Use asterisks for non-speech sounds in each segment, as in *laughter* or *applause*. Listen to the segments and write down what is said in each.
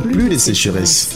plus de sécheresse.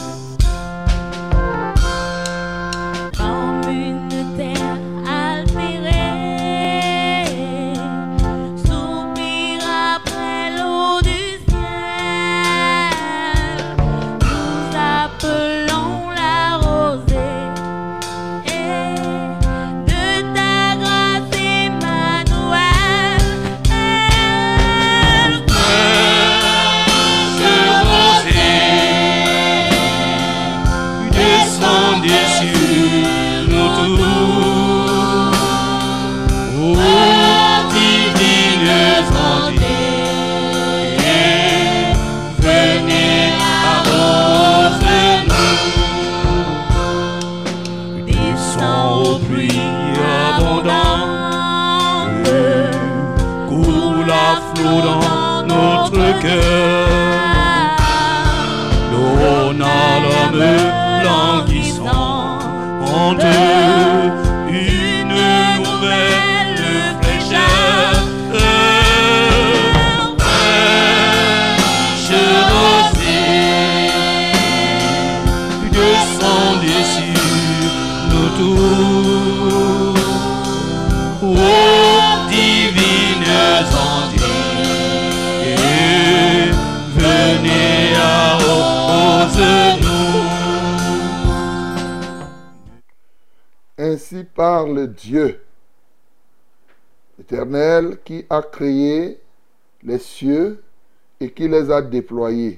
Les a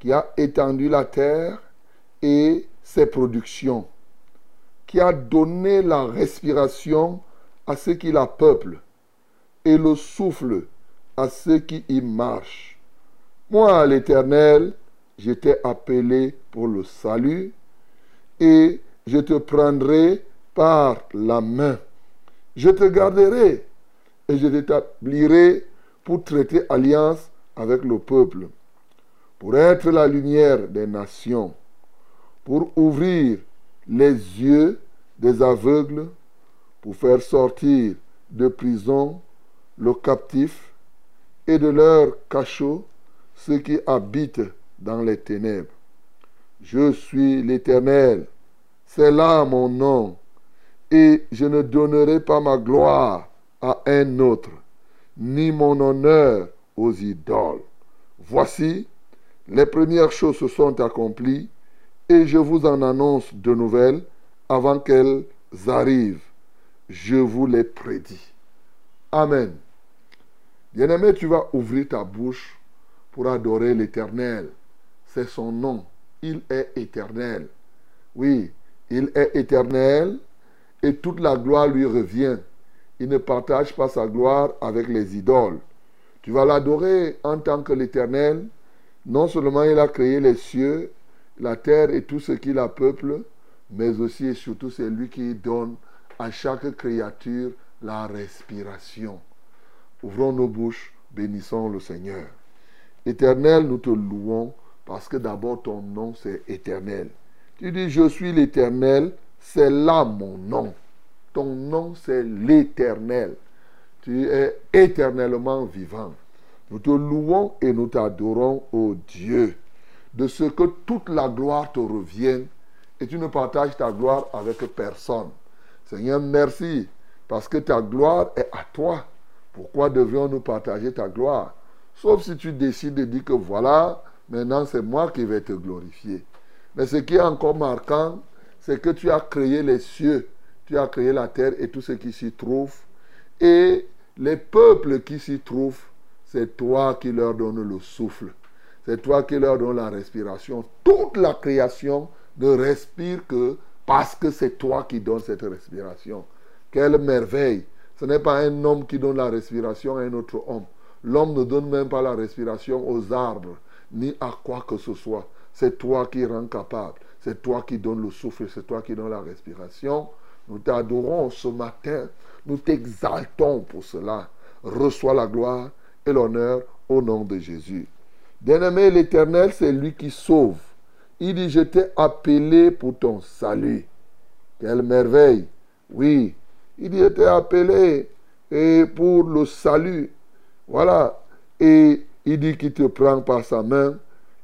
qui a étendu la terre et ses productions, qui a donné la respiration à ceux qui la peuplent et le souffle à ceux qui y marchent. Moi, l'Éternel, j'étais appelé pour le salut et je te prendrai par la main. Je te garderai et je t'établirai pour traiter alliance avec le peuple, pour être la lumière des nations, pour ouvrir les yeux des aveugles, pour faire sortir de prison le captif et de leur cachot ceux qui habitent dans les ténèbres. Je suis l'Éternel, c'est là mon nom, et je ne donnerai pas ma gloire à un autre, ni mon honneur aux idoles. Voici, les premières choses se sont accomplies, et je vous en annonce de nouvelles avant qu'elles arrivent. Je vous les prédis. Amen. Bien-aimé, tu vas ouvrir ta bouche pour adorer l'Éternel. C'est son nom. Il est éternel. Oui, il est éternel et toute la gloire lui revient. Il ne partage pas sa gloire avec les idoles. Tu vas l'adorer en tant que l'Éternel. Non seulement il a créé les cieux, la terre et tout ce qui la peuple, mais aussi et surtout c'est lui qui donne à chaque créature la respiration. Ouvrons nos bouches, bénissons le Seigneur. Éternel, nous te louons parce que d'abord ton nom c'est éternel. Tu dis je suis l'éternel, c'est là mon nom. Ton nom c'est l'éternel. Tu es éternellement vivant. Nous te louons et nous t'adorons, ô Dieu, de ce que toute la gloire te revienne et tu ne partages ta gloire avec personne. Seigneur, merci parce que ta gloire est à toi. Pourquoi devrions-nous partager ta gloire? Sauf si tu décides de dire que voilà, maintenant c'est moi qui vais te glorifier. Mais ce qui est encore marquant, c'est que tu as créé les cieux, tu as créé la terre et tout ce qui s'y trouve. Et les peuples qui s'y trouvent, c'est toi qui leur donnes le souffle. C'est toi qui leur donnes la respiration. Toute la création ne respire que parce que c'est toi qui donnes cette respiration. Quelle merveille. Ce n'est pas un homme qui donne la respiration à un autre homme. L'homme ne donne même pas la respiration aux arbres, ni à quoi que ce soit. C'est toi qui rends capable. C'est toi qui donnes le souffle, c'est toi qui donnes la respiration. Nous t'adorons ce matin. Nous t'exaltons pour cela. Reçois la gloire et l'honneur au nom de Jésus. Bien-aimé, l'Éternel, c'est lui qui sauve. Il dit, je t'ai appelé pour ton salut. Quelle merveille. Oui, il dit, je t'ai appelé et pour le salut. Voilà. Et il dit qu'il te prend par sa main.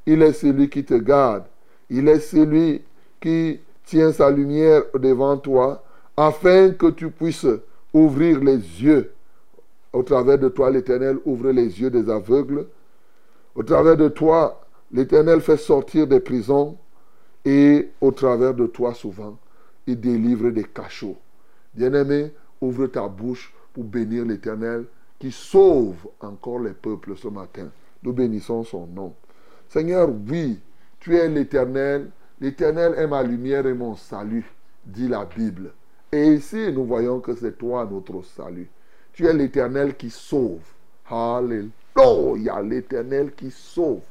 Il est celui qui te garde. Il est celui qui tient sa lumière devant toi afin que tu puisses ouvrir les yeux. Au travers de toi, l'Éternel ouvre les yeux des aveugles. Au travers de toi, l'Éternel fait sortir des prisons. Et au travers de toi, souvent, il délivre des cachots. Bien-aimé, ouvre ta bouche pour bénir l'Éternel qui sauve encore les peuples ce matin. Nous bénissons son nom. Seigneur, oui, tu es l'Éternel. L'Éternel est ma lumière et mon salut, dit la Bible. Et ici, nous voyons que c'est toi notre salut. Tu es l'Éternel qui sauve. Alléluia, l'Éternel qui sauve.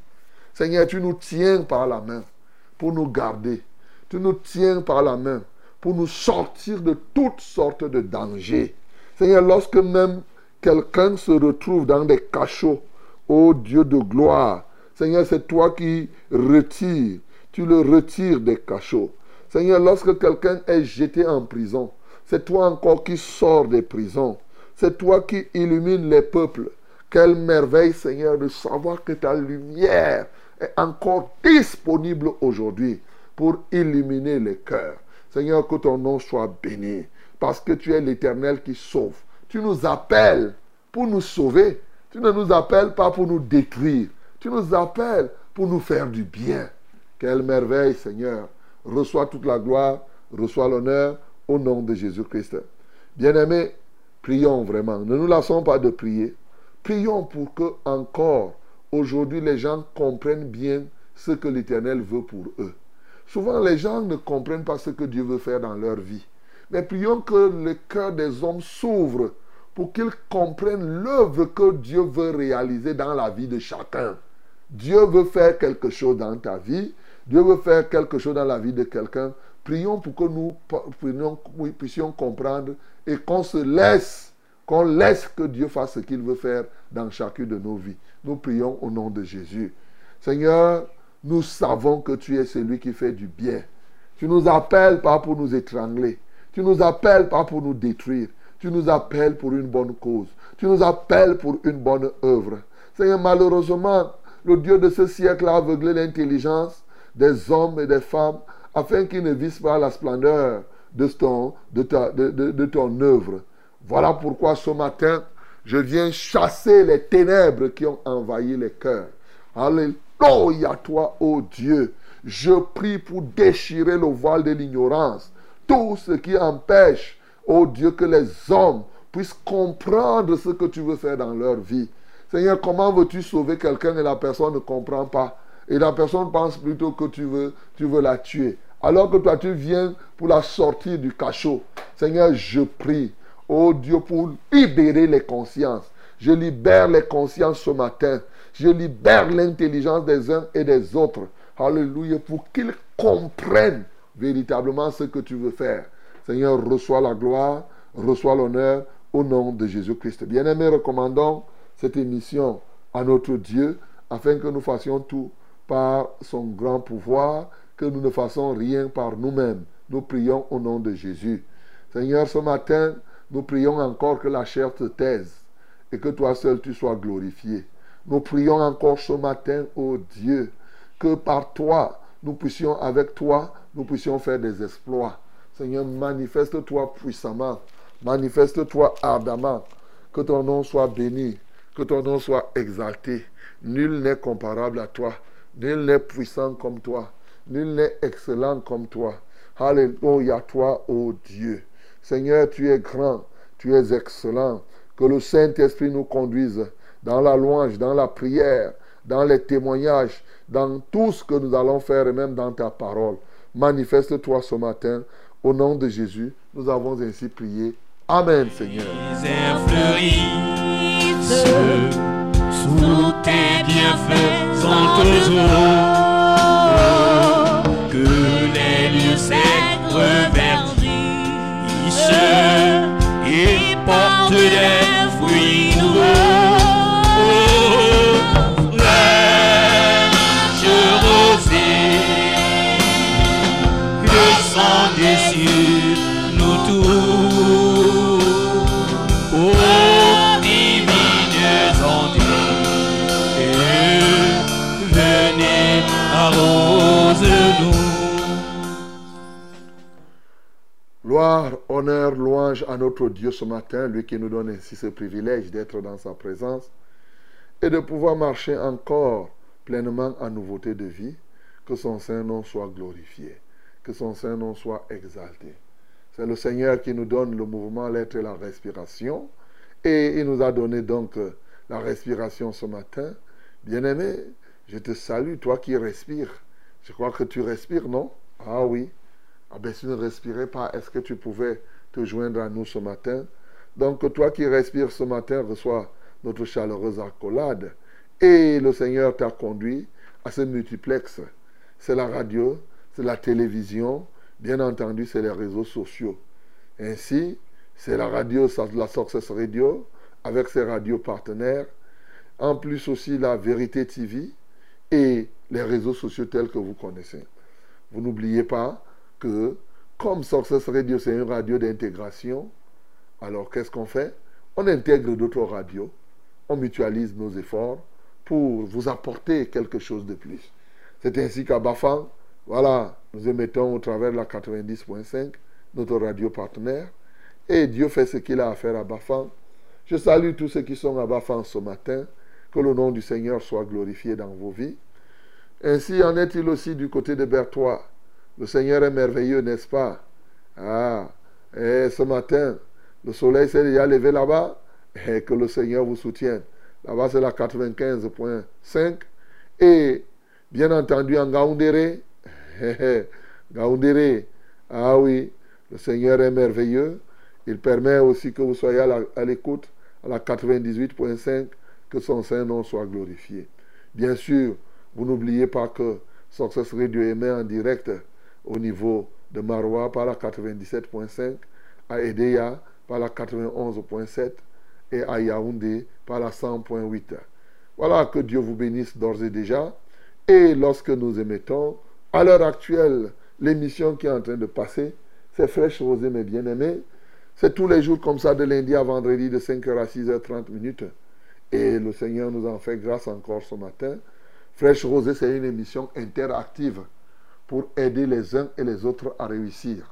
Seigneur, tu nous tiens par la main pour nous garder. Tu nous tiens par la main pour nous sortir de toutes sortes de dangers. Seigneur, lorsque même quelqu'un se retrouve dans des cachots, ô Dieu de gloire, Seigneur, c'est toi qui retires, tu le retires des cachots. Seigneur, lorsque quelqu'un est jeté en prison, c'est toi encore qui sors des prisons. C'est toi qui illumines les peuples. Quelle merveille, Seigneur, de savoir que ta lumière est encore disponible aujourd'hui pour illuminer les cœurs. Seigneur, que ton nom soit béni, parce que tu es l'Éternel qui sauve. Tu nous appelles pour nous sauver. Tu ne nous appelles pas pour nous détruire. Tu nous appelles pour nous faire du bien. Quelle merveille, Seigneur. Reçois toute la gloire, reçois l'honneur au nom de Jésus-Christ. Bien-aimés, prions vraiment. Ne nous lassons pas de prier. Prions pour que encore aujourd'hui les gens comprennent bien ce que l'Éternel veut pour eux. Souvent les gens ne comprennent pas ce que Dieu veut faire dans leur vie. Mais prions que le cœur des hommes s'ouvre pour qu'ils comprennent l'œuvre que Dieu veut réaliser dans la vie de chacun. Dieu veut faire quelque chose dans ta vie. Dieu veut faire quelque chose dans la vie de quelqu'un. Prions pour que nous puissions comprendre et qu'on se laisse, qu'on laisse que Dieu fasse ce qu'il veut faire dans chacune de nos vies. Nous prions au nom de Jésus. Seigneur, nous savons que tu es celui qui fait du bien. Tu nous appelles pas pour nous étrangler. Tu nous appelles pas pour nous détruire. Tu nous appelles pour une bonne cause. Tu nous appelles pour une bonne œuvre. Seigneur, malheureusement, le Dieu de ce siècle a aveuglé l'intelligence des hommes et des femmes afin qu'ils ne visent pas la splendeur de ton, de, ta, de, de ton œuvre. Voilà pourquoi ce matin, je viens chasser les ténèbres qui ont envahi les cœurs. Alléluia, toi, ô Dieu. Je prie pour déchirer le voile de l'ignorance. Tout ce qui empêche, ô Dieu, que les hommes puissent comprendre ce que tu veux faire dans leur vie. Seigneur, comment veux-tu sauver quelqu'un et la personne ne comprend pas? Et la personne pense plutôt que tu veux, tu veux la tuer. Alors que toi, tu viens pour la sortir du cachot. Seigneur, je prie, oh Dieu, pour libérer les consciences. Je libère les consciences ce matin. Je libère l'intelligence des uns et des autres. Alléluia, pour qu'ils comprennent véritablement ce que tu veux faire. Seigneur, reçois la gloire, reçois l'honneur au nom de Jésus-Christ. Bien-aimés, recommandons cette émission à notre Dieu afin que nous fassions tout par son grand pouvoir, que nous ne fassons rien par nous-mêmes. Nous prions au nom de Jésus. Seigneur, ce matin, nous prions encore que la chair te taise et que toi seul tu sois glorifié. Nous prions encore ce matin, ô Dieu, que par toi, nous puissions, avec toi, nous puissions faire des exploits. Seigneur, manifeste-toi puissamment, manifeste-toi ardemment, que ton nom soit béni, que ton nom soit exalté. Nul n'est comparable à toi, nul n'est puissant comme toi, nul n'est excellent comme toi. Alléluia, toi, ô Dieu. Seigneur, tu es grand, tu es excellent. Que le Saint-Esprit nous conduise dans la louange, dans la prière, dans les témoignages, dans tout ce que nous allons faire et même dans ta parole. Manifeste-toi ce matin. Au nom de Jésus, nous avons ainsi prié. Amen, Seigneur. Que les lieux secs reverdissent et portent des fruits Gloire, honneur, louange à notre Dieu ce matin, lui qui nous donne ainsi ce privilège d'être dans sa présence et de pouvoir marcher encore pleinement en nouveauté de vie. Que son Saint nom soit glorifié, que son Saint nom soit exalté. C'est le Seigneur qui nous donne le mouvement, l'être et la respiration. Et il nous a donné donc la respiration ce matin. Bien-aimé, je te salue, toi qui respires. Je crois que tu respires, non? Ah oui. Ah ben, si tu ne respirais pas, est-ce que tu pouvais te joindre à nous ce matin? Donc, toi qui respires ce matin, reçois notre chaleureuse accolade. Et le Seigneur t'a conduit à ce multiplex. C'est la radio, c'est la télévision, bien entendu, c'est les réseaux sociaux. Ainsi, c'est la radio, la Success Radio, avec ses radios partenaires. En plus aussi, la Vérité TV et les réseaux sociaux tels que vous connaissez. Vous n'oubliez pas que, comme Success Radio, c'est une radio d'intégration, alors qu'est-ce qu'on fait? On intègre d'autres radios, on mutualise nos efforts pour vous apporter quelque chose de plus. C'est ainsi qu'à Bafang, voilà, nous émettons au travers de la 90.5, notre radio partenaire, et Dieu fait ce qu'il a à faire à Bafang. Je salue tous ceux qui sont à Bafang ce matin, que le nom du Seigneur soit glorifié dans vos vies. Ainsi en est-il aussi du côté de Berthois. Le Seigneur est merveilleux, n'est-ce pas? Ah, et ce matin, le soleil s'est déjà levé là-bas, que le Seigneur vous soutienne. Là-bas, c'est la 95.5. Et bien entendu, en Gaoundéré, *laughs* Gaoundéré, ah oui, le Seigneur est merveilleux. Il permet aussi que vous soyez à l'écoute à la 98.5, que son Saint nom soit glorifié. Bien sûr, vous n'oubliez pas que Success Radio émet en direct au niveau de Marois par la 97.5, à Edea par la 91.7 et à Yaoundé par la 100.8. Voilà, que Dieu vous bénisse d'ores et déjà. Et lorsque nous émettons, à l'heure actuelle, l'émission qui est en train de passer, c'est Fraîche Rosée, mes bien-aimés. C'est tous les jours comme ça, de lundi à vendredi, de 5h à 6h30 minutes. Et le Seigneur nous en fait grâce encore ce matin. Fraîche Rosée, c'est une émission interactive pour aider les uns et les autres à réussir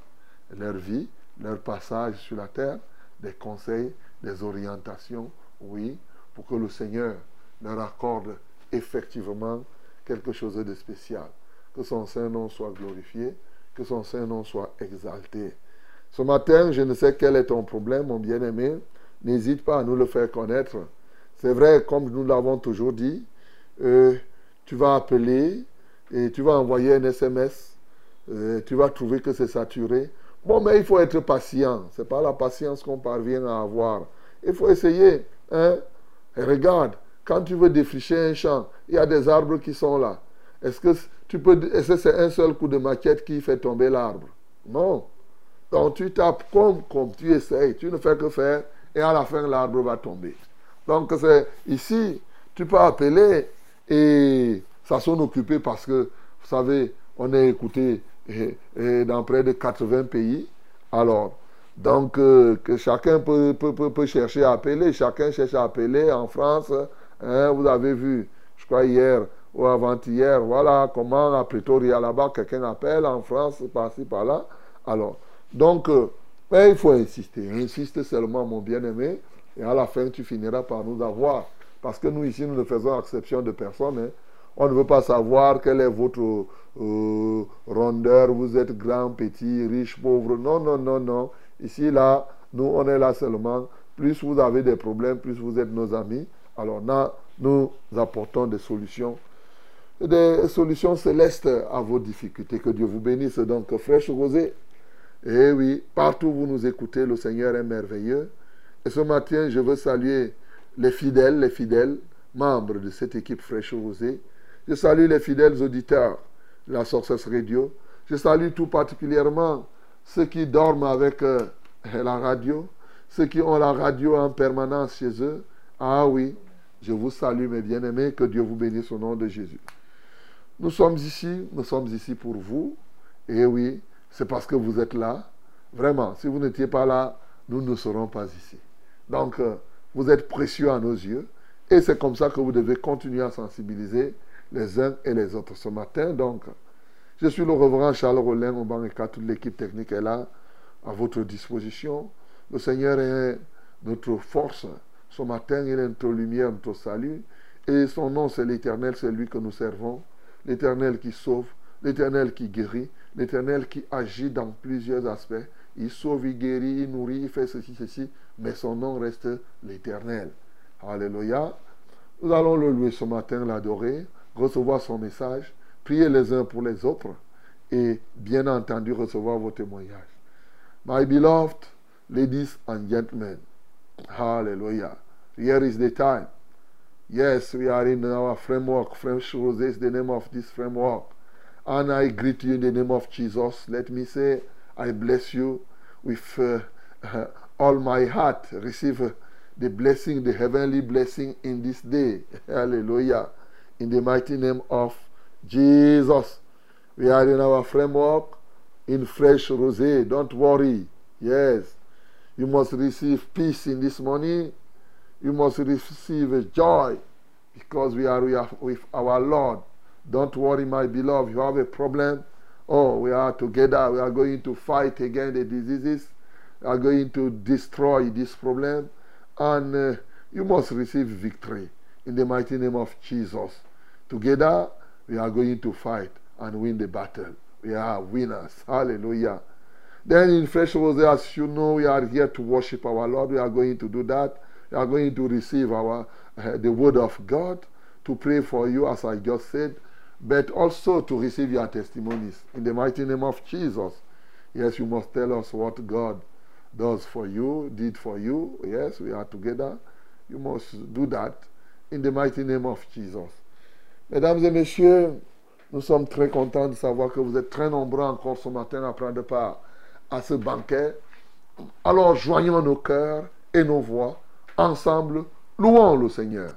leur vie, leur passage sur la terre, des conseils, des orientations, oui, pour que le Seigneur leur accorde effectivement quelque chose de spécial. Que son Saint nom soit glorifié, que son Saint nom soit exalté. Ce matin, je ne sais quel est ton problème, mon bien-aimé. N'hésite pas à nous le faire connaître. C'est vrai, comme nous l'avons toujours dit, euh, tu vas appeler et tu vas envoyer un SMS. euh, tu vas trouver que c'est saturé. Bon, mais il faut être patient. Ce n'est pas la patience qu'on parvient à avoir. Il faut essayer. Hein? Regarde, quand tu veux défricher un champ, il y a des arbres qui sont là. Est-ce que tu peux, est-ce que c'est un seul coup de maquette qui fait tomber l'arbre? Non. Donc tu tapes comme, comme tu essayes. Tu ne fais que faire et à la fin l'arbre va tomber. Donc c'est ici, tu peux appeler et ça s'en parce que, vous savez, on est écouté eh, eh, dans près de 80 pays. Alors, donc, euh, que chacun peut, peut, peut, peut chercher à appeler. Chacun cherche à appeler en France. hein, vous avez vu, je crois hier ou avant-hier, voilà comment à Pretoria là-bas, quelqu'un appelle en France, par-ci, par-là. Alors, donc, euh, mais il faut insister. Insiste seulement, mon bien-aimé, et à la fin, tu finiras par nous avoir. Parce que nous, ici, nous ne faisons exception de personne. hein. On ne veut pas savoir quelle est votre euh, rondeur, vous êtes grand, petit, riche, pauvre. Non, non, non, non. Ici, là, nous, on est là seulement. Plus vous avez des problèmes, plus vous êtes nos amis. Alors là, nous apportons des solutions des solutions célestes à vos difficultés. Que Dieu vous bénisse. Donc, fraîche rosée. Eh oui, partout où vous nous écoutez, le Seigneur est merveilleux. Et ce matin, je veux saluer les fidèles, les fidèles membres de cette équipe fraîche rosée. Je salue les fidèles auditeurs de la Sources Radio. Je salue tout particulièrement ceux qui dorment avec euh, la radio, ceux qui ont la radio en permanence chez eux. Ah oui, je vous salue mes bien-aimés, que Dieu vous bénisse au nom de Jésus. Nous sommes ici, nous sommes ici pour vous. Et oui, c'est parce que vous êtes là. Vraiment, si vous n'étiez pas là, nous ne serons pas ici. Donc, euh, vous êtes précieux à nos yeux. Et c'est comme ça que vous devez continuer à sensibiliser les uns et les autres. Ce matin, donc, je suis le reverend Charles Rollin, au banc toute l'équipe technique est là, à votre disposition. Le Seigneur est notre force. Ce matin, il est notre lumière, notre salut. Et son nom, c'est l'Éternel, c'est lui que nous servons. L'Éternel qui sauve, l'Éternel qui guérit, l'Éternel qui agit dans plusieurs aspects. Il sauve, il guérit, il nourrit, il fait ceci, ceci, mais son nom reste l'Éternel. Alléluia. Nous allons le louer ce matin, l'adorer, recevoir son message, prier les uns pour les autres et bien entendu recevoir vos témoignages. My beloved ladies and gentlemen, hallelujah. Here is the time. Yes, we are in our framework. French Rose is the name of this framework. And I greet you in the name of Jesus. Let me say, I bless you with uh, *laughs* all my heart. Receive the blessing, the heavenly blessing in this day. *laughs* Hallelujah. In the mighty name of Jesus. We are in our framework in fresh rosé. Don't worry. Yes. You must receive peace in this morning. You must receive a joy because we are, with our Lord. Don't worry, my beloved. You have a problem. Oh, we are together. We are going to fight against the diseases. We are going to destroy this problem. And uh, you must receive victory in the mighty name of Jesus. Together, we are going to fight and win the battle. We are winners. Hallelujah. Then in Fresh Rose, as you know, we are here to worship our Lord. We are going to do that. We are going to receive our uh, the word of God, to pray for you, as I just said, but also to receive your testimonies. In the mighty name of Jesus. Yes, you must tell us what God does for you, did for you. Yes, we are together. You must do that in the mighty name of Jesus. Mesdames et messieurs, nous sommes très contents de savoir que vous êtes très nombreux encore ce matin à prendre part à ce banquet. Alors joignons nos cœurs et nos voix ensemble, louons le Seigneur.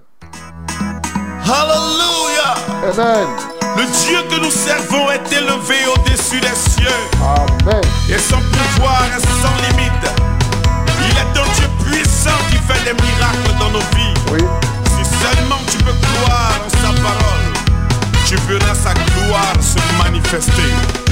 Hallelujah. Amen. Le Dieu que nous servons est élevé au-dessus des cieux Amen. et son pouvoir est sans limite. Il est un Dieu puissant qui fait des miracles dans nos vies. Oui. Si seulement tu peux croire en sa parole, tu verras sa gloire se manifester.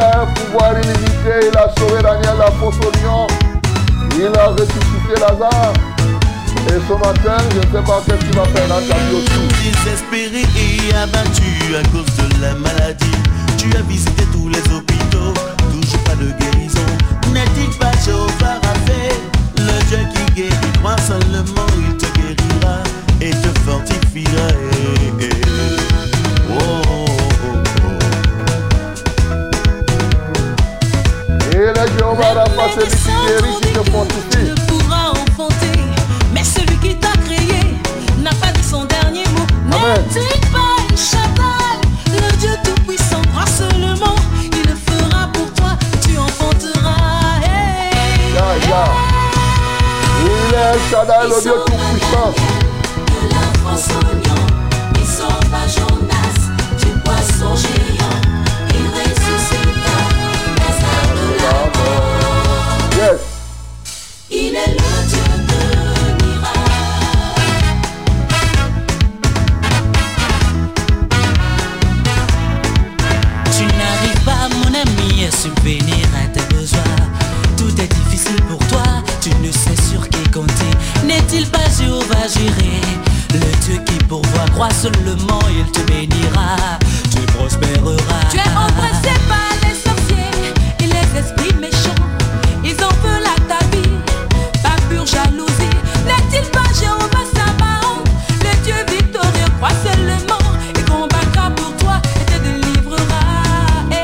A un pouvoir illimité. Il a sauvé Daniel la fosse au lion. Il a ressuscité Lazare. Et ce matin, je ne sais pas qu'est-ce qu'il va faire dans ta vie aussi. Désespéré et abattu à cause de la maladie, tu as visité tous les hôpitaux, le Jéhovah Rapha, celui qui guérit, qui te fortifie. ne pourra enfanter, mais celui qui t'a créé n'a pas dit son dernier mot. N'est-il pas El Shaddai, le Dieu tout-puissant, crois seulement, il le fera pour toi, tu enfanteras. Hey. Il est le Dieu tout-puissant. Crois seulement, il te bénira. Tu prospéreras. Tu es oppressé par les sorciers et les esprits méchants. Ils en veulent à ta vie, par pure jalousie. N'est-il pas Jéhovah Sabaoth, le Dieu victorieux, crois seulement. Il combattra pour toi et te délivrera. Eh.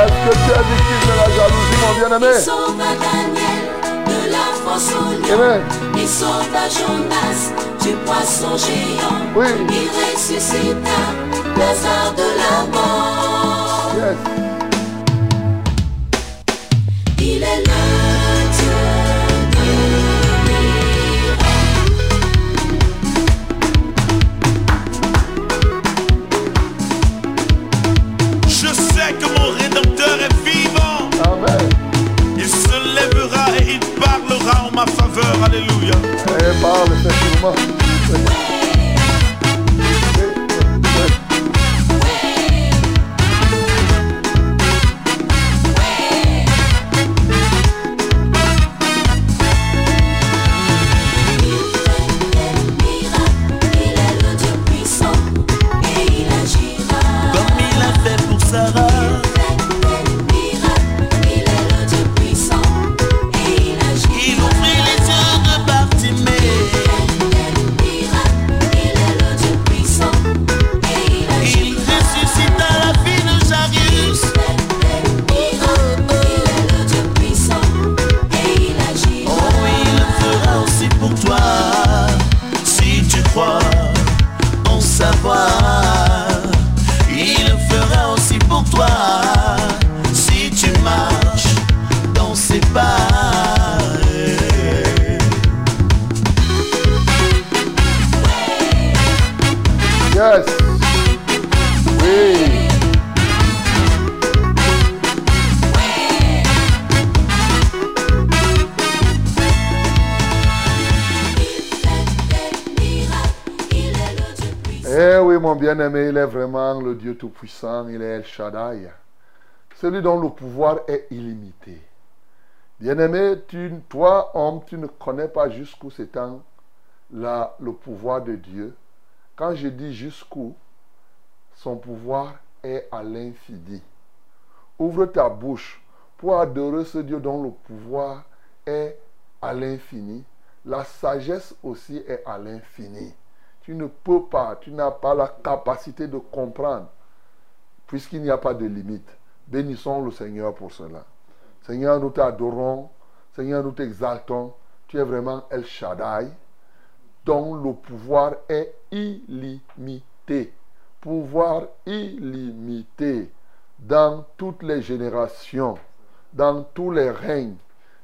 Est-ce que tu es victime de la jalousie, mon bien-aimé? Il sauva Daniel de la fosse au lion. Amen. Il sauva Jonas du poisson géant. Oui. Il ressuscita Lazare de la mort. Yes. Il est le Dieu de miracle. Je sais que mon Rédempteur est vivant. Amen. Il se lèvera et il parlera en ma faveur. Alléluia. Eh, parle bien-aimé, il est vraiment le Dieu Tout-Puissant, il est El Shaddai. Celui dont le pouvoir est illimité. Bien-aimé, toi, homme, tu ne connais pas jusqu'où s'étend le pouvoir de Dieu. Quand je dis jusqu'où, son pouvoir est à l'infini. Ouvre ta bouche pour adorer ce Dieu dont le pouvoir est à l'infini. La sagesse aussi est à l'infini. Tu ne peux pas, tu n'as pas la capacité de comprendre, puisqu'il n'y a pas de limite. Bénissons le Seigneur pour cela. Seigneur, nous t'adorons. Seigneur, nous t'exaltons. Tu es vraiment El Shaddai, dont le pouvoir est illimité. Pouvoir illimité dans toutes les générations, dans tous les règnes.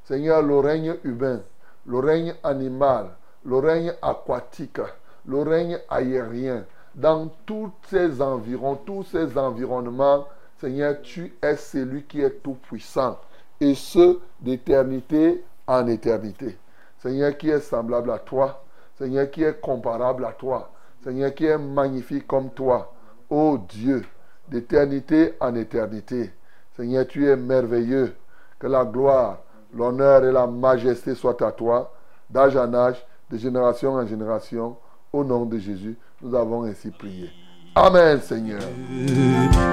Seigneur, le règne humain, le règne animal, le règne aquatique, le règne aérien, dans tous ces environs, tous ces environnements, Seigneur, tu es celui qui est tout puissant. Et ce, d'éternité en éternité. Seigneur, qui est semblable à toi. Seigneur, qui est comparable à toi. Seigneur, qui est magnifique comme toi. Ô Dieu, d'éternité en éternité. Seigneur, tu es merveilleux. Que la gloire, l'honneur et la majesté soient à toi, d'âge en âge, de génération en génération. Au nom de Jésus, nous avons ainsi prié. Amen, Seigneur.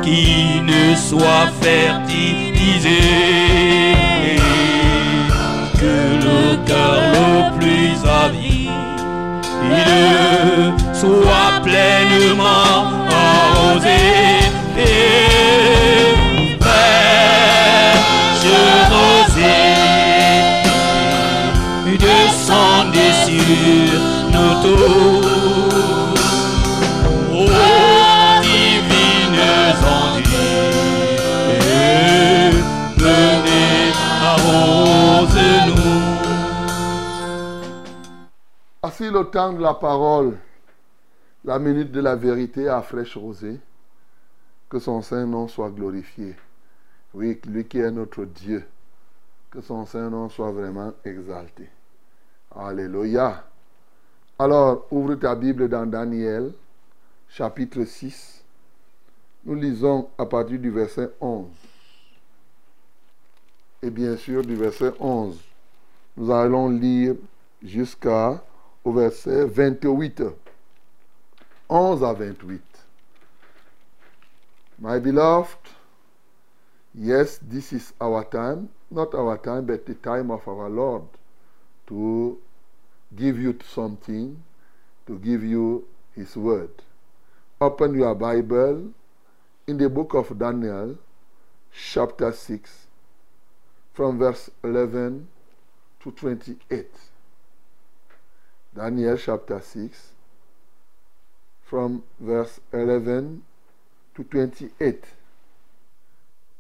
qui ne soit fertilisé. Que le cœur le plus avide soit pleinement arrosé. Et fraîche rosée descendez sur nos tours. Le temps de la parole, la minute de la vérité à fraîche rosée, que son saint nom soit glorifié. Oui, lui qui est notre Dieu, que son saint nom soit vraiment exalté. Alléluia. Alors, ouvre ta Bible dans Daniel, chapitre 6. Nous lisons à partir du verset 11. Et bien sûr, du verset 11, nous allons lire jusqu'à au verset 28. 11 à 28. My beloved, yes, this is our time, not our time, but the time of our Lord to give you something, to give you His word. Open your Bible in the book of Daniel, chapter 6, from verse 11 to 28. Daniel chapter 6, from verse 11 to 28.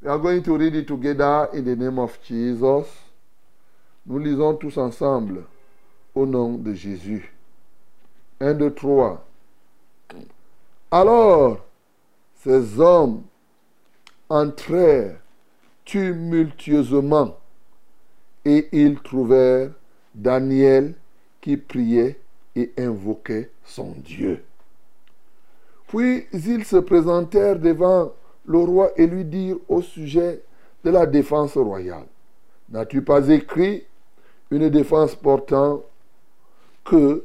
We are going to read it together in the name of Jesus. Nous lisons tous ensemble au nom de Jésus. 1, 2, 3. Alors, ces hommes entrèrent tumultueusement et ils trouvèrent Daniel qui priait et invoquait son Dieu. Puis ils se présentèrent devant le roi et lui dirent au sujet de la défense royale. N'as-tu pas écrit une défense portant que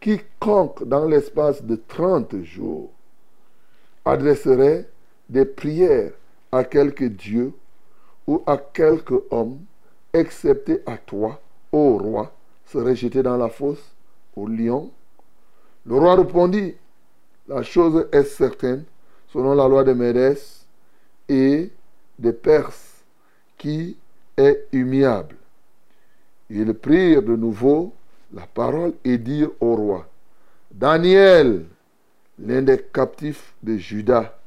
quiconque dans l'espace de 30 jours adresserait des prières à quelque Dieu ou à quelque homme, excepté à toi, ô roi, serait dans la fosse au lion Le roi répondit, la chose est certaine, selon la loi de Médès et des Perses, qui est humiliable. Ils prirent de nouveau la parole et dirent au roi, Daniel, l'un des captifs de Juda,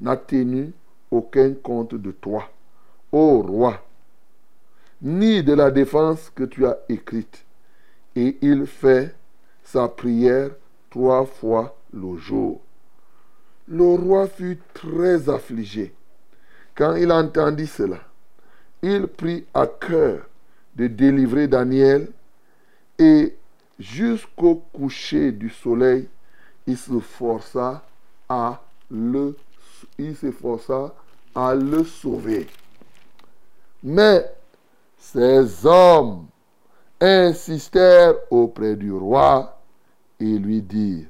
n'a tenu aucun compte de toi, ô roi, ni de la défense que tu as écrite. Et il fait sa prière trois fois le jour. Le roi fut très affligé quand il entendit cela. Il prit à cœur de délivrer Daniel et jusqu'au coucher du soleil, il se força à le, il s'efforça à le sauver. Mais ces hommes insistèrent auprès du roi et lui dirent,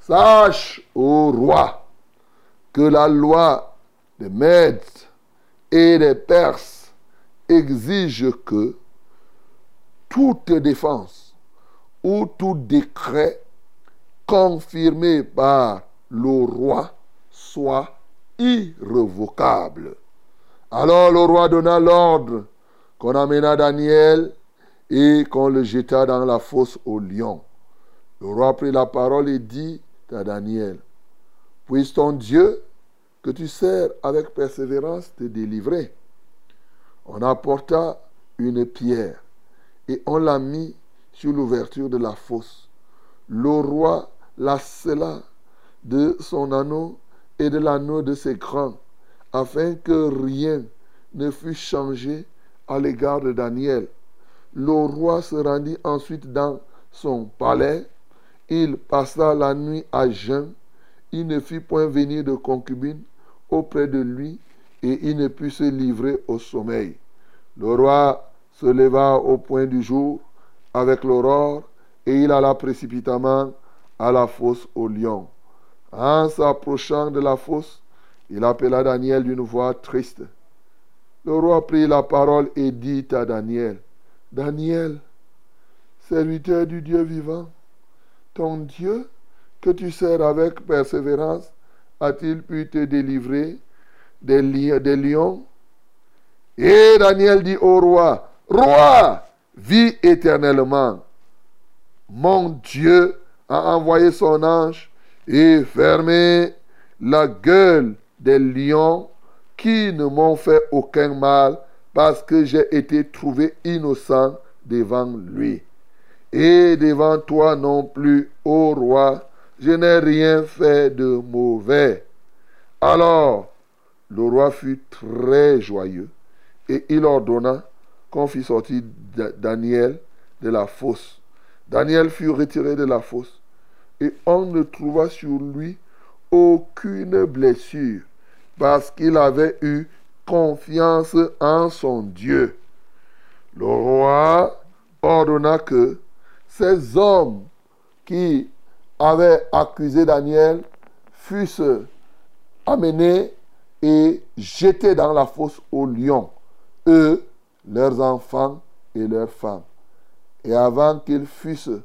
Sache, ô roi, que la loi des Mèdes et des Perses exige que toute défense ou tout décret confirmé par le roi soit irrévocable. Alors le roi donna l'ordre qu'on amena Daniel et qu'on le jeta dans la fosse au lion. Le roi prit la parole et dit à Daniel, Puisse ton Dieu que tu sers avec persévérance te délivrer. On apporta une pierre et on l'a mis sur l'ouverture de la fosse. Le roi la scella de son anneau et de l'anneau de ses grands, afin que rien ne fût changé à l'égard de Daniel. Le roi se rendit ensuite dans son palais. Il passa la nuit à jeun. Il ne fit point venir de concubine auprès de lui et il ne put se livrer au sommeil. Le roi se leva au point du jour avec l'aurore et il alla précipitamment à la fosse au lion. En s'approchant de la fosse, il appela Daniel d'une voix triste. Le roi prit la parole et dit à Daniel, Daniel, serviteur du Dieu vivant, ton Dieu que tu sers avec persévérance, a-t-il pu te délivrer des, li- des lions? Et Daniel dit au roi, Roi, vis éternellement. Mon Dieu a envoyé son ange et fermé la gueule des lions qui ne m'ont fait aucun mal parce que j'ai été trouvé innocent devant lui. Et devant toi non plus, ô roi, je n'ai rien fait de mauvais. Alors, le roi fut très joyeux et il ordonna qu'on fit sortir Da- Daniel de la fosse. Daniel fut retiré de la fosse et on ne trouva sur lui aucune blessure parce qu'il avait eu confiance en son Dieu. Le roi ordonna que ces hommes qui avaient accusé Daniel fussent amenés et jetés dans la fosse aux lions, eux, leurs enfants et leurs femmes. Et avant qu'ils fussent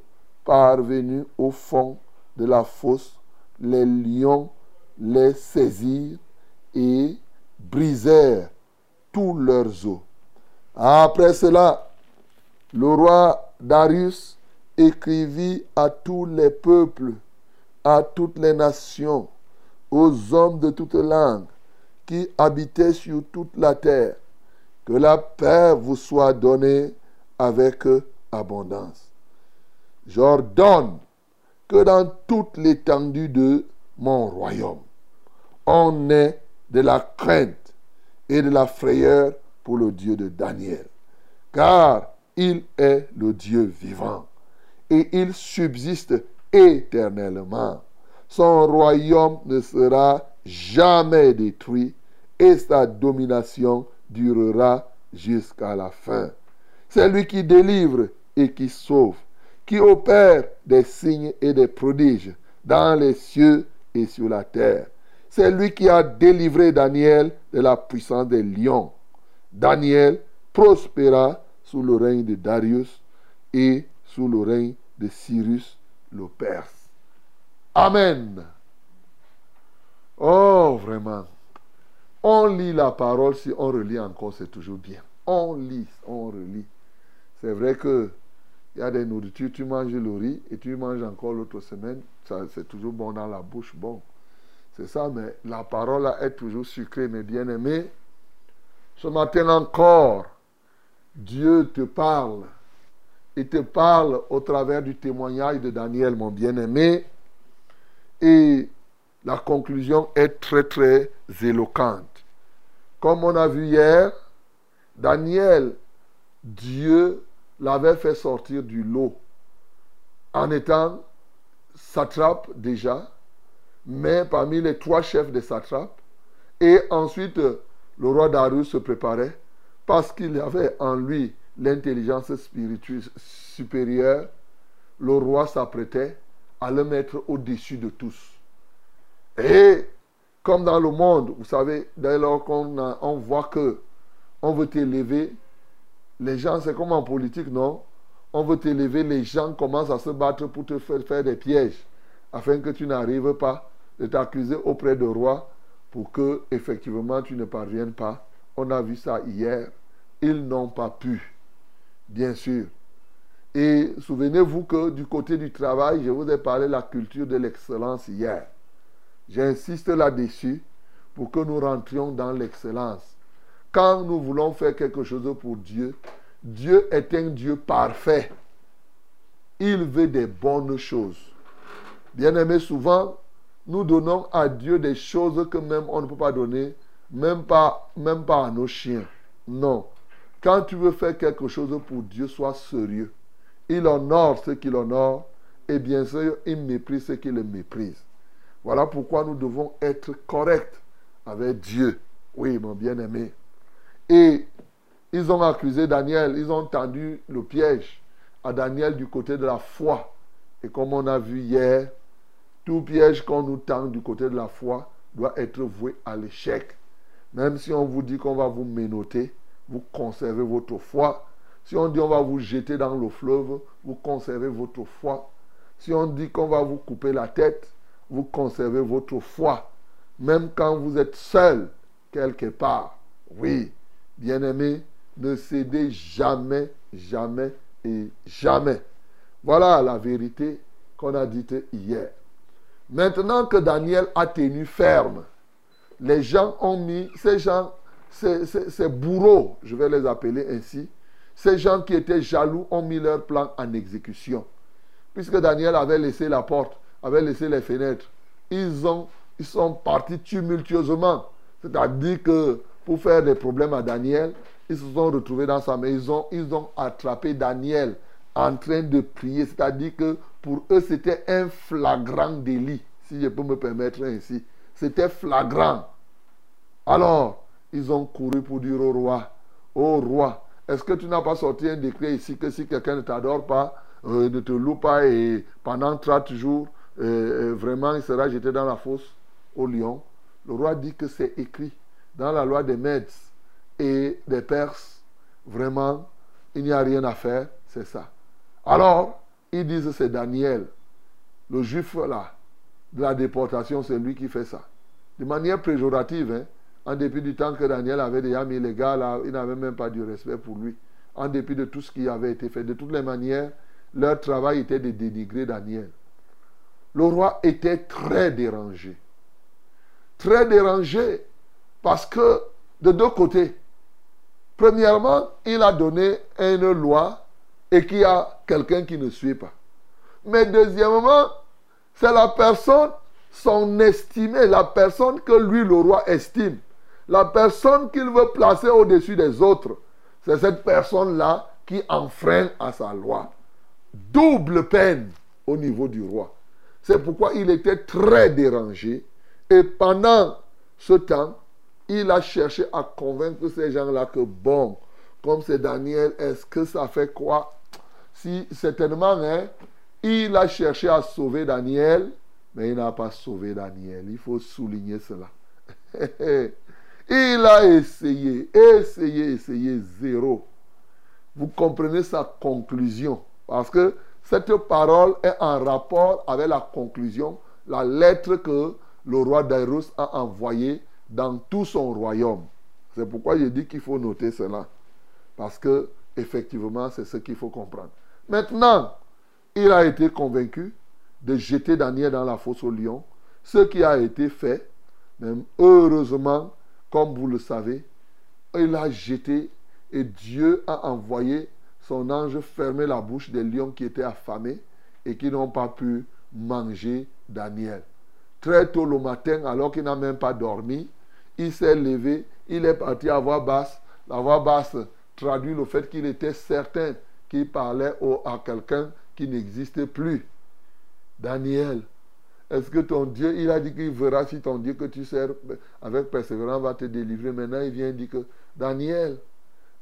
parvenus au fond de la fosse, les lions les saisirent et brisèrent tous leurs os. Après cela, le roi Darius écrivit à tous les peuples, à toutes les nations, aux hommes de toutes langues qui habitaient sur toute la terre, que la paix vous soit donnée avec abondance. J'ordonne que dans toute l'étendue de mon royaume, on ait de la crainte et de la frayeur pour le Dieu de Daniel, car il est le Dieu vivant et il subsiste éternellement. Son royaume ne sera jamais détruit et sa domination durera jusqu'à la fin. C'est lui qui délivre et qui sauve, qui opère des signes et des prodiges dans les cieux et sur la terre. C'est lui qui a délivré Daniel de la puissance des lions. Daniel prospéra sous le règne de Darius et sous le règne de Cyrus le Perse. Amen. Oh, vraiment. On lit la parole, si on relit encore, c'est toujours bien. On lit, on relit. C'est vrai que il y a des nourritures, tu manges le riz et tu manges encore l'autre semaine, c'est toujours bon dans la bouche, bon. C'est ça, mais la parole est toujours sucrée, mes bien-aimés. Ce matin encore, Dieu te parle. Il te parle au travers du témoignage de Daniel, mon bien-aimé. Et la conclusion est très, très éloquente. Comme on a vu hier, Daniel, Dieu l'avait fait sortir du lot en étant satrape déjà, mais parmi les trois chefs des satrapes. Et ensuite, le roi Darius se préparait parce qu'il avait en lui l'intelligence spirituelle supérieure. Le roi s'apprêtait à le mettre au-dessus de tous. Et comme dans le monde, vous savez, dès lors qu'on on voit que on veut t'élever, les gens, c'est comme en politique, non? On veut t'élever, les gens commencent à se battre pour te faire des pièges, afin que tu n'arrives pas de t'accuser auprès du roi pour que, effectivement, tu ne parviennes pas. On a vu ça hier. Ils n'ont pas pu, bien sûr. Et souvenez-vous que du côté du travail, je vous ai parlé de la culture de l'excellence hier. J'insiste là-dessus pour que nous rentrions dans l'excellence. Quand nous voulons faire quelque chose pour Dieu, Dieu est un Dieu parfait. Il veut des bonnes choses. Bien aimé, souvent, nous donnons à Dieu des choses que même on ne peut pas donner, même pas, même pas à nos chiens. Non. Quand tu veux faire quelque chose pour Dieu, sois sérieux. Il honore ceux qui l'honorent et bien sûr, il méprise ceux qui le méprisent. Voilà pourquoi nous devons être corrects avec Dieu. Oui, mon bien-aimé. Et ils ont accusé Daniel, ils ont tendu le piège à Daniel du côté de la foi. Et comme on a vu hier, tout piège qu'on nous tend du côté de la foi doit être voué à l'échec. Même si on vous dit qu'on va vous ménoter, vous conservez votre foi. Si on dit on va vous jeter dans le fleuve, vous conservez votre foi. Si on dit qu'on va vous couper la tête, vous conservez votre foi. Même quand vous êtes seul quelque part. Oui, bien-aimé, ne cédez jamais, jamais et jamais. Voilà la vérité qu'on a dite hier. Maintenant que Daniel a tenu ferme, les gens ont mis, ces gens, ces, bourreaux, je vais les appeler ainsi, ces gens qui étaient jaloux ont mis leur plan en exécution. Puisque Daniel avait laissé la porte, avait laissé les fenêtres, ils, ont, ils sont partis tumultueusement. C'est-à-dire que pour faire des problèmes à Daniel, ils se sont retrouvés dans sa maison, ils ont attrapé Daniel en train de prier. C'est-à-dire que pour eux, c'était un flagrant délit, si je peux me permettre ainsi. C'était flagrant. Alors, ils ont couru pour dire au roi, au roi, est-ce que tu n'as pas sorti un décret ici que si quelqu'un ne t'adore pas, euh, ne te loue pas et pendant 30 jours, euh, euh, vraiment, il sera jeté dans la fosse au lion? Le roi dit que c'est écrit dans la loi des Mèdes et des Perses. Vraiment, il n'y a rien à faire, c'est ça. Alors, ils disent c'est Daniel, le juif là, de la déportation, c'est lui qui fait ça. De manière péjorative, hein, en dépit du temps que Daniel avait déjà mis les gars là, il n'avait même pas du respect pour lui. En dépit de tout ce qui avait été fait. De toutes les manières, leur travail était de dénigrer Daniel. Le roi était très dérangé. Très dérangé parce que de deux côtés, premièrement, il a donné une loi et qu'il y a quelqu'un qui ne suit pas. Mais deuxièmement, c'est la personne, son estimé, la personne que lui, le roi, estime. La personne qu'il veut placer au-dessus des autres. C'est cette personne-là qui enfreint à sa loi. Double peine au niveau du roi. C'est pourquoi il était très dérangé. Et pendant ce temps, il a cherché à convaincre ces gens-là que, bon, comme c'est Daniel, est-ce que ça fait quoi Si, certainement, hein, il a cherché à sauver Daniel, mais il n'a pas sauvé Daniel. Il faut souligner cela. *laughs* il a essayé, essayé, essayé, zéro. Vous comprenez sa conclusion? Parce que cette parole est en rapport avec la conclusion, la lettre que le roi Dairus a envoyée dans tout son royaume. C'est pourquoi je dis qu'il faut noter cela. Parce que, effectivement, c'est ce qu'il faut comprendre. Maintenant, il a été convaincu de jeter Daniel dans la fosse au lion, ce qui a été fait, même heureusement, comme vous le savez, il a jeté et Dieu a envoyé son ange fermer la bouche des lions qui étaient affamés et qui n'ont pas pu manger Daniel. Très tôt le matin, alors qu'il n'a même pas dormi, il s'est levé, il est parti à voix basse. La voix basse traduit le fait qu'il était certain qu'il parlait à quelqu'un qui n'existait plus. Daniel, est-ce que ton Dieu, il a dit qu'il verra si ton Dieu que tu sers avec persévérance va te délivrer. Maintenant, il vient dire que, Daniel,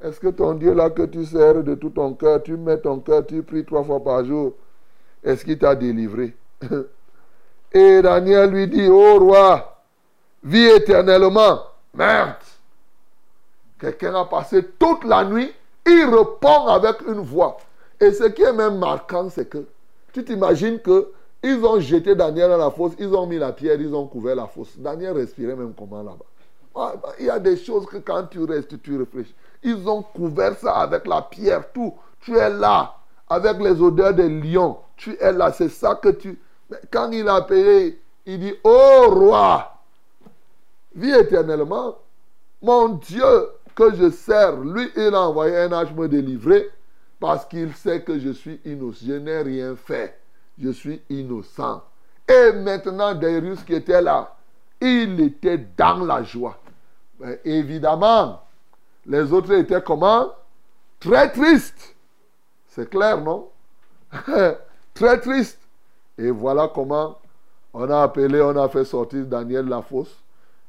est-ce que ton Dieu là que tu sers de tout ton cœur, tu mets ton cœur, tu pries trois fois par jour, est-ce qu'il t'a délivré? *laughs* Et Daniel lui dit, oh roi, vis éternellement. Merde. Quelqu'un a passé toute la nuit, il répond avec une voix. Et ce qui est même marquant, c'est que tu t'imagines que ils ont jeté Daniel dans la fosse, ils ont mis la pierre, ils ont couvert la fosse. Daniel respirait même comment là-bas? Ah, bah, Il y a des choses que quand tu restes, tu réfléchis. Ils ont couvert ça avec la pierre, tout. Tu es là, avec les odeurs des lions. Tu es là, c'est ça que tu... Mais quand il a appelé, il dit, oh roi, vis éternellement. Mon Dieu que je sers, lui, il a envoyé un ange me délivrer parce qu'il sait que je suis innocent. Je n'ai rien fait. Je suis innocent. Et maintenant, Darius qui était là, il était dans la joie. Évidemment, les autres étaient comment? Très tristes. C'est clair, non? *laughs* Très tristes. Et voilà comment on a appelé, on a fait sortir Daniel de la fosse.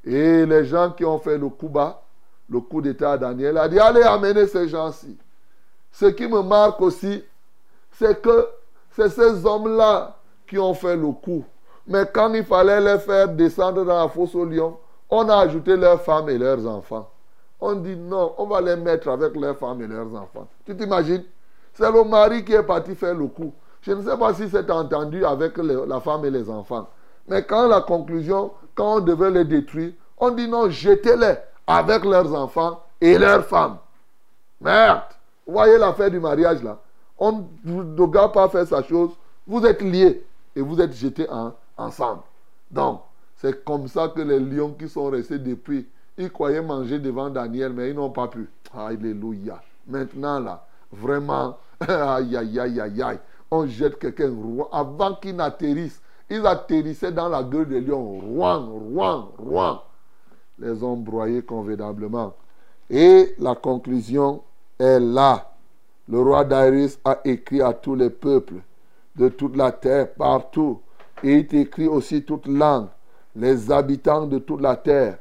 Et les gens qui ont fait le coup bas, le coup d'état à Daniel, a dit, allez amener ces gens-ci. Ce qui me marque aussi, c'est que c'est ces hommes-là qui ont fait le coup. Mais quand il fallait les faire descendre dans la fosse au lion, on a ajouté leurs femmes et leurs enfants. On dit non, on va les mettre avec leurs femmes et leurs enfants. Tu t'imagines? C'est le mari qui est parti faire le coup. Je ne sais pas si c'est entendu avec la femme et les enfants. Mais quand la conclusion, quand on devait les détruire, on dit non, jetez-les avec leurs enfants et leurs femmes. Merde Vous voyez l'affaire du mariage là On ne doit pas faire sa chose. Vous êtes liés et vous êtes jetés en- ensemble. Donc, c'est comme ça que les lions qui sont restés depuis, ils croyaient manger devant Daniel, mais ils n'ont pas pu. Alléluia. Maintenant là, vraiment, *laughs* aïe, aïe, aïe, aïe, aïe. On jette quelqu'un avant qu'il n'atterrisse. Ils atterrissaient dans la gueule des lions. Rouen, rouen, rouen. Les ont broyés convenablement. Et la conclusion est là. Le roi Darius a écrit à tous les peuples de toute la terre, partout. Et il écrit aussi toute langue, les habitants de toute la terre.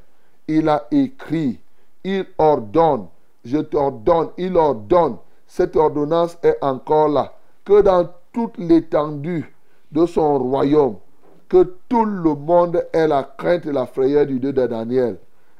Il a écrit, il ordonne, je t'ordonne, il ordonne. Cette ordonnance est encore là. que dans toute l'étendue de son royaume, que tout le monde ait la crainte et la frayeur du Dieu de Daniel.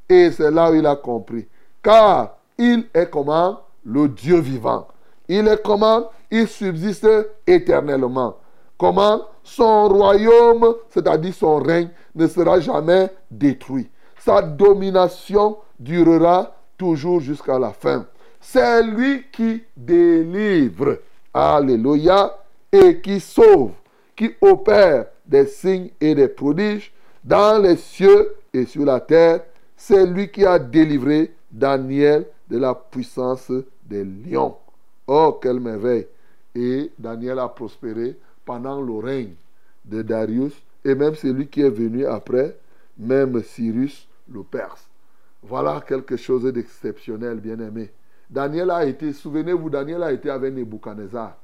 Et c'est là où il a compris. Car il est comment? Le Dieu vivant. Il est comment? Il subsiste éternellement. Comment? Son royaume, c'est-à-dire son règne, ne sera jamais détruit. Sa domination durera toujours jusqu'à la fin. C'est lui qui délivre. Alléluia. Et qui sauve, qui opère des signes et des prodiges dans les cieux et sur la terre. C'est lui qui a délivré Daniel de la puissance des lions. Oh, quelle merveille. Et Daniel a prospéré pendant le règne de Darius et même celui qui est venu après, même Cyrus le Perse. Voilà quelque chose d'exceptionnel, bien-aimé. Daniel a été, souvenez-vous, Daniel a été avec Nebuchadnezzar.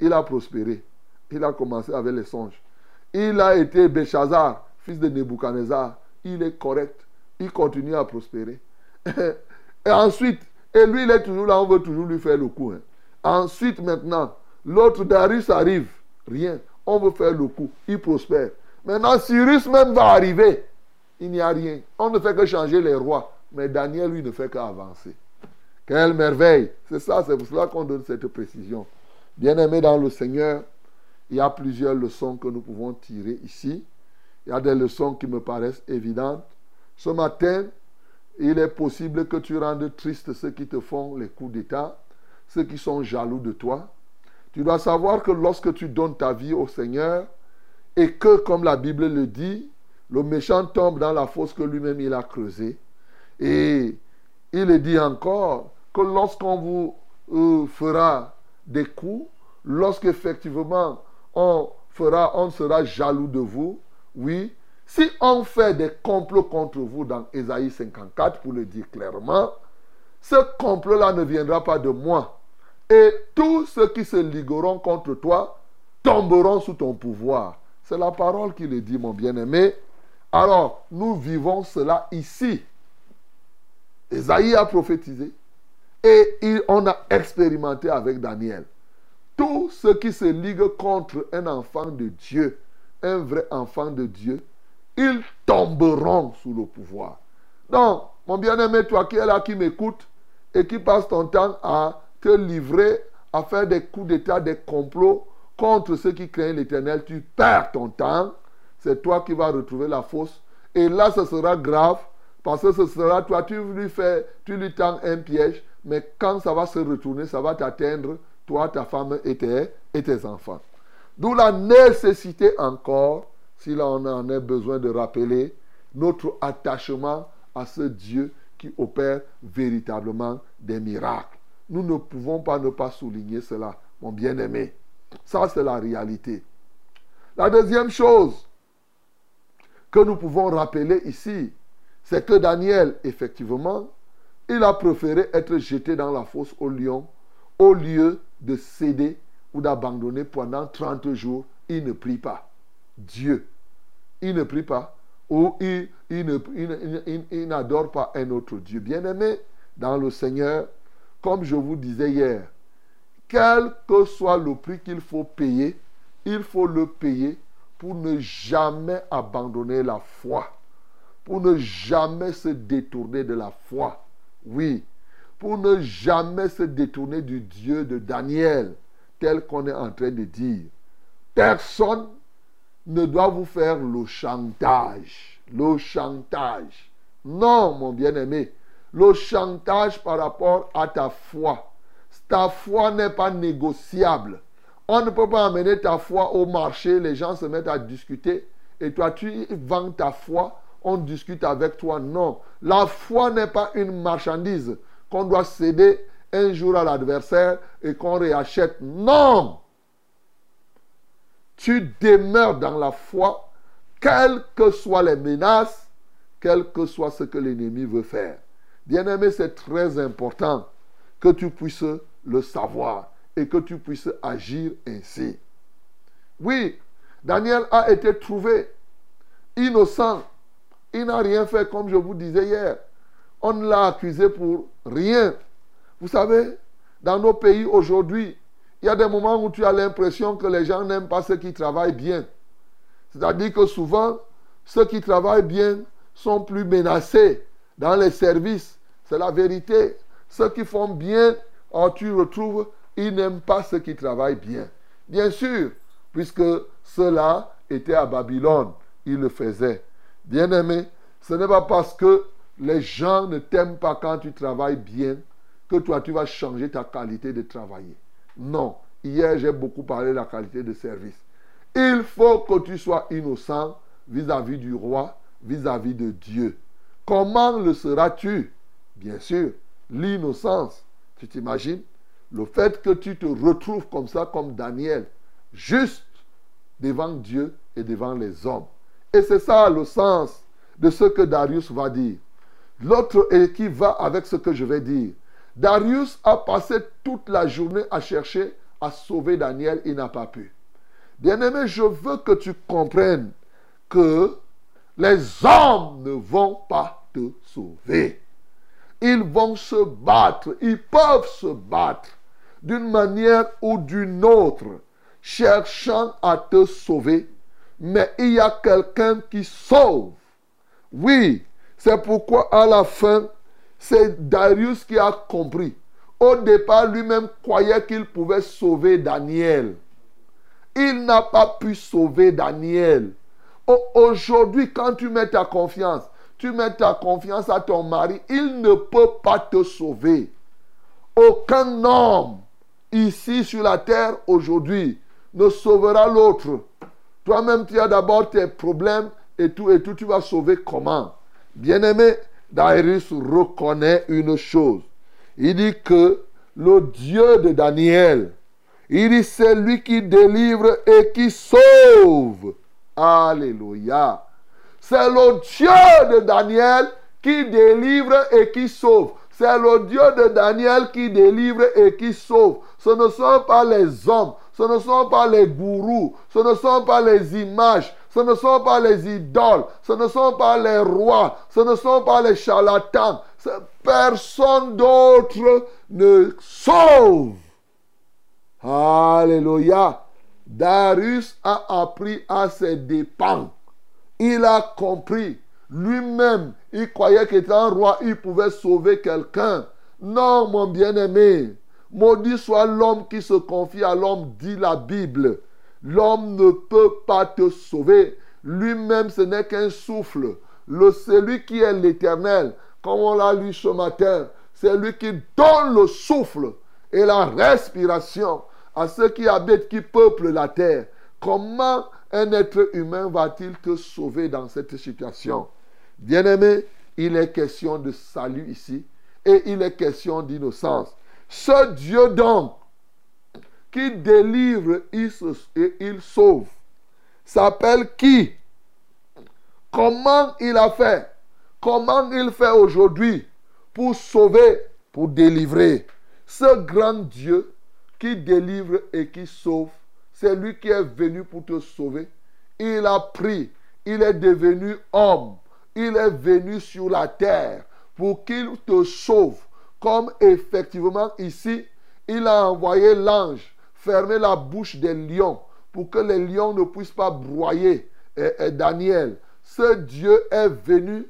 Il a prospéré. Il a commencé avec les songes. Il a été Béchazar, fils de Nebuchadnezzar. Il est correct. Il continue à prospérer. Et ensuite, et lui, il est toujours là, on veut toujours lui faire le coup. hein. Ensuite, maintenant, l'autre Darius arrive. Rien. On veut faire le coup. Il prospère. Maintenant, Cyrus même va arriver. Il n'y a rien. On ne fait que changer les rois. Mais Daniel, lui, ne fait qu'avancer. Quelle merveille. C'est ça, c'est pour cela qu'on donne cette précision. Bien-aimé dans le Seigneur, il y a plusieurs leçons que nous pouvons tirer ici. Il y a des leçons qui me paraissent évidentes. Ce matin, il est possible que tu rendes triste ceux qui te font les coups d'État, ceux qui sont jaloux de toi. Tu dois savoir que lorsque tu donnes ta vie au Seigneur et que, comme la Bible le dit, le méchant tombe dans la fosse que lui-même il a creusée. Et il dit encore que lorsqu'on vous euh, fera des coups, lorsqu'effectivement on fera, on sera jaloux de vous, oui, si on fait des complots contre vous dans Ésaïe 54, pour le dire clairement, ce complot-là ne viendra pas de moi. Et tous ceux qui se ligueront contre toi tomberont sous ton pouvoir. C'est la parole qui le dit, mon bien-aimé. Alors, nous vivons cela ici. Ésaïe a prophétisé et on a expérimenté avec Daniel. Tous ceux qui se liguent contre un enfant de Dieu, un vrai enfant de Dieu, ils tomberont sous le pouvoir. Donc, mon bien-aimé, toi qui es là, qui m'écoute et qui passe ton temps à te livrer, à faire des coups d'État, des complots contre ceux qui craignent l'éternel, tu perds ton temps. C'est toi qui vas retrouver la fosse. Et là, ce sera grave parce que ce sera toi, tu lui fais, tu lui tends un piège, mais quand ça va se retourner, ça va t'atteindre, toi, ta femme et tes, et tes enfants. D'où la nécessité encore, si là on en a besoin de rappeler, notre attachement à ce Dieu qui opère véritablement des miracles. Nous ne pouvons pas ne pas souligner cela, mon bien-aimé. Ça, c'est la réalité. La deuxième chose que nous pouvons rappeler ici, c'est que Daniel, effectivement, il a préféré être jeté dans la fosse au lion au lieu de céder ou d'abandonner pendant 30 jours. Il ne prie pas. Dieu. Il ne prie pas. Ou il, il ne- il- il- n'adore pas un autre Dieu. Bien-aimé dans le Seigneur, comme je vous disais hier, quel que soit le prix qu'il faut payer, il faut le payer pour ne jamais abandonner la foi, pour ne jamais se détourner de la foi. Oui, pour ne jamais se détourner du Dieu de Daniel, tel qu'on est en train de dire. Personne ne doit vous faire le chantage. Le chantage. Non, mon bien-aimé. Le chantage par rapport à ta foi. Ta foi n'est pas négociable. On ne peut pas amener ta foi au marché, les gens se mettent à discuter et toi tu vends ta foi, on discute avec toi. Non, la foi n'est pas une marchandise qu'on doit céder un jour à l'adversaire et qu'on réachète. Non, tu demeures dans la foi, quelles que soient les menaces, quel que soit ce que l'ennemi veut faire. Bien-aimé, c'est très important que tu puisses le savoir et que tu puisses agir ainsi. Oui, Daniel a été trouvé innocent. Il n'a rien fait comme je vous disais hier. On ne l'a accusé pour rien. Vous savez, dans nos pays aujourd'hui, Il y a des moments où tu as l'impression que les gens n'aiment pas ceux qui travaillent bien. C'est-à-dire que souvent, ceux qui travaillent bien sont plus menacés dans les services. C'est la vérité. Ceux qui font bien, oh, tu retrouves, ils n'aiment pas ceux qui travaillent bien. Bien sûr, puisque ceux-là étaient à Babylone, ils le faisaient. Bien-aimé, ce n'est pas parce que les gens ne t'aiment pas quand tu travailles bien que toi, tu vas changer ta qualité de travailler. Non. Hier, j'ai beaucoup parlé de la qualité de service. Il faut que tu sois innocent vis-à-vis du roi, vis-à-vis de Dieu. Comment le seras-tu? Bien sûr, l'innocence. Tu t'imagines? Le fait que tu te retrouves comme ça, comme Daniel, juste devant Dieu et devant les hommes. Et c'est ça le sens de ce que Darius va dire. L'autre qui va avec ce que je vais dire. Darius a passé toute la journée à chercher à sauver Daniel, il n'a pas pu. Bien-aimé, je veux que tu comprennes que les hommes ne vont pas te sauver. Ils vont se battre, ils peuvent se battre d'une manière ou d'une autre, cherchant à te sauver. Mais il y a quelqu'un qui sauve. Oui, c'est pourquoi à la fin, c'est Darius qui a compris. Au départ, lui-même croyait qu'il pouvait sauver Daniel. Il n'a pas pu sauver Daniel. Aujourd'hui, quand tu mets ta confiance, tu mets ta confiance à ton mari, il ne peut pas te sauver. Aucun homme ici sur la terre aujourd'hui ne sauvera l'autre. Toi-même, tu as d'abord tes problèmes et tout, et tout, tu vas sauver comment? Bien-aimé, Darius reconnaît une chose. Il dit que le Dieu de Daniel, il dit c'est lui qui délivre et qui sauve. Alléluia. C'est le Dieu de Daniel qui délivre et qui sauve. C'est le Dieu de Daniel qui délivre et qui sauve. Ce ne sont pas les hommes, ce ne sont pas les gourous, ce ne sont pas les images, ce ne sont pas les idoles, ce ne sont pas les rois, ce ne sont pas les charlatans. Personne d'autre ne sauve. Alléluia. Darius a appris à ses dépens. Il a compris. Lui-même, il croyait qu'étant roi, il pouvait sauver quelqu'un. Non, mon bien-aimé. Maudit soit l'homme qui se confie à l'homme, dit la Bible. L'homme ne peut pas te sauver. Lui-même, ce n'est qu'un souffle. Le, celui qui est l'éternel, comme on l'a lu ce matin, c'est lui qui donne le souffle et la respiration à ceux qui habitent, qui peuplent la terre. Comment un être humain va-t-il te sauver dans cette situation? Bien-aimé, il est question de salut ici et il est question d'innocence. Ce Dieu donc qui délivre et il sauve. S'appelle qui? Comment il a fait? Comment il fait aujourd'hui pour sauver, pour délivrer? Ce grand Dieu qui délivre et qui sauve, c'est lui qui est venu pour te sauver. Il a pris, il est devenu homme, il est venu sur la terre pour qu'il te sauve. Comme effectivement ici, il a envoyé l'ange fermer la bouche des lions pour que les lions ne puissent pas broyer Daniel. Ce Dieu est venu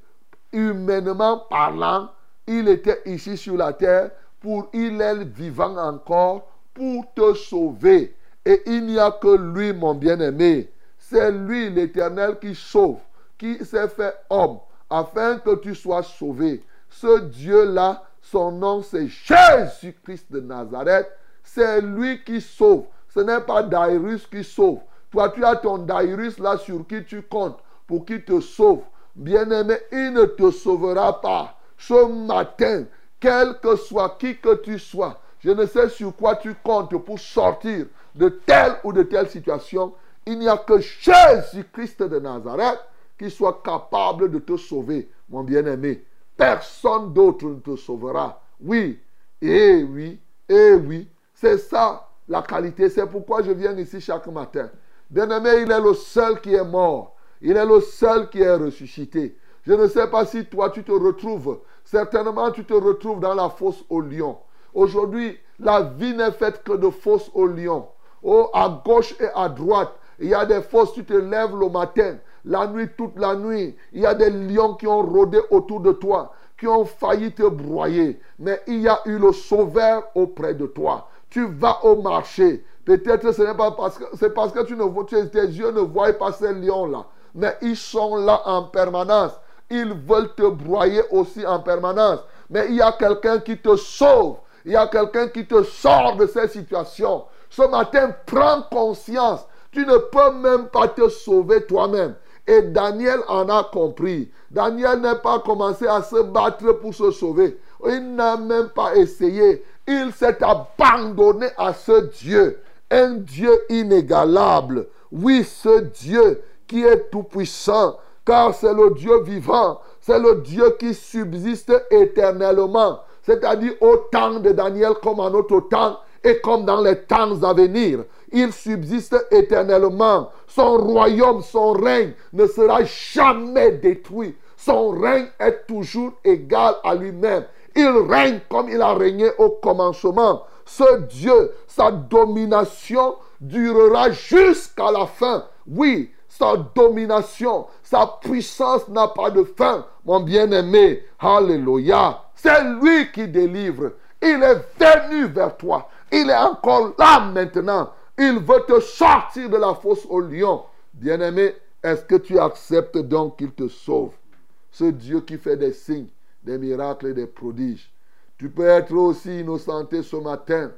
humainement parlant. Il était ici sur la terre pour il est vivant encore pour te sauver. Et il n'y a que lui, mon bien-aimé. C'est lui, l'Éternel, qui sauve, qui s'est fait homme, afin que tu sois sauvé. Ce Dieu-là, son nom, c'est Jésus-Christ de Nazareth. C'est lui qui sauve. Ce n'est pas Dairus qui sauve. Toi, tu as ton Dairus là sur qui tu comptes pour qu'il te sauve. Bien-aimé, il ne te sauvera pas. Ce matin, quel que soit qui que tu sois, je ne sais sur quoi tu comptes pour sortir de telle ou de telle situation. Il n'y a que Jésus-Christ de Nazareth qui soit capable de te sauver, mon bien-aimé. Personne d'autre ne te sauvera. Oui, et oui, et oui. C'est ça la qualité. C'est pourquoi je viens ici chaque matin. Bien-aimé, il est le seul qui est mort. Il est le seul qui est ressuscité. Je ne sais pas si toi tu te retrouves. Certainement tu te retrouves dans la fosse au lion. Aujourd'hui, la vie n'est faite que de fosses au lion. Oh, à gauche et à droite, il y a des fosses, tu te lèves le matin, la nuit, toute la nuit. Il y a des lions qui ont rôdé autour de toi, qui ont failli te broyer. Mais il y a eu le sauveur auprès de toi. Tu vas au marché. Peut-être ce n'est pas parce que c'est parce que tu ne tes yeux ne voient pas ces lions-là. Mais ils sont là en permanence. Ils veulent te broyer aussi en permanence. Mais il y a quelqu'un qui te sauve. Il y a quelqu'un qui te sort de ces situations. Ce matin, prends conscience. Tu ne peux même pas te sauver toi-même. Et Daniel en a compris. Daniel n'a pas commencé à se battre pour se sauver. Il n'a même pas essayé. Il s'est abandonné à ce Dieu. Un Dieu inégalable. Oui, ce Dieu qui est tout-puissant. Car c'est le Dieu vivant. C'est le Dieu qui subsiste éternellement. C'est-à-dire au temps de Daniel comme en notre temps et comme dans les temps à venir. Il subsiste éternellement. Son royaume, son règne ne sera jamais détruit. Son règne est toujours égal à lui-même. Il règne comme il a régné au commencement. Ce Dieu, sa domination durera jusqu'à la fin. Oui, sa domination, sa puissance n'a pas de fin, mon bien-aimé. Alléluia. C'est lui qui délivre. Il est venu vers toi. Il est encore là maintenant. Il veut te sortir de la fosse au lion. Bien-aimé, est-ce que tu acceptes donc qu'il te sauve? Ce Dieu qui fait des signes, des miracles et des prodiges. Tu peux être aussi innocenté ce matin.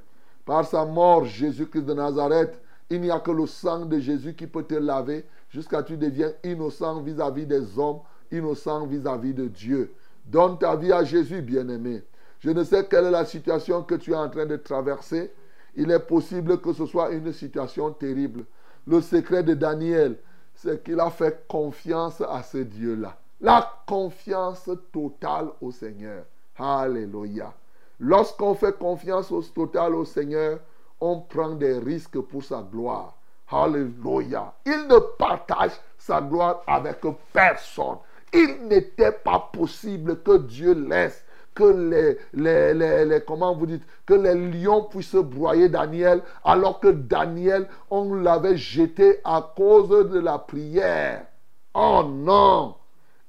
Par sa mort, Jésus-Christ de Nazareth, il n'y a que le sang de Jésus qui peut te laver jusqu'à ce que tu deviens innocent vis-à-vis des hommes, innocent vis-à-vis de Dieu. Donne ta vie à Jésus, bien-aimé. Je ne sais quelle est la situation que tu es en train de traverser. Il est possible que ce soit une situation terrible. Le secret de Daniel, c'est qu'il a fait confiance à ce Dieu-là. La confiance totale au Seigneur. Alléluia. Lorsqu'on fait confiance totale au Seigneur, on prend des risques pour sa gloire. Alléluia. Il ne partage sa gloire avec personne. Il n'était pas possible que Dieu laisse que les, les, les, les- comment vous dites, que les lions puissent broyer Daniel, alors que Daniel, on l'avait jeté à cause de la prière. Oh non!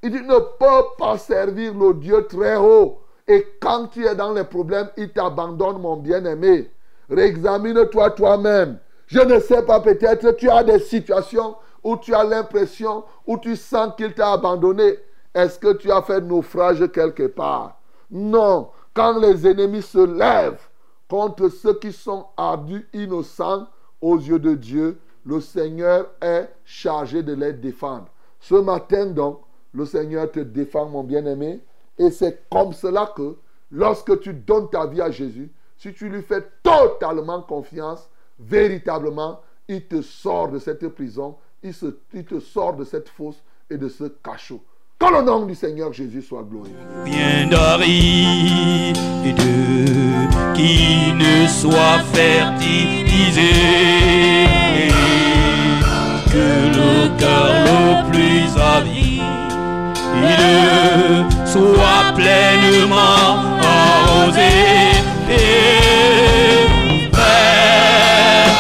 Il ne peut pas servir le Dieu très haut. Et quand tu es dans les problèmes, il t'abandonne, mon bien-aimé. Réexamine-toi toi-même. Je ne sais pas, peut-être tu as des situations où tu as l'impression, où tu sens qu'il t'a abandonné. Est-ce que tu as fait naufrage quelque part? Non. Quand les ennemis se lèvent contre ceux qui sont ardus, innocents aux yeux de Dieu, le Seigneur est chargé de les défendre. Ce matin donc, le Seigneur te défend, mon bien-aimé. Et c'est comme cela que lorsque tu donnes ta vie à Jésus, si tu lui fais totalement confiance, véritablement, il te sort de cette prison, il, te sort de cette fosse et de ce cachot. Que le nom du Seigneur Jésus soit glorifié. Bien de qui ne soit fertilisé. Que le cœur le plus avide soit pleinement arrosé. Et fraîche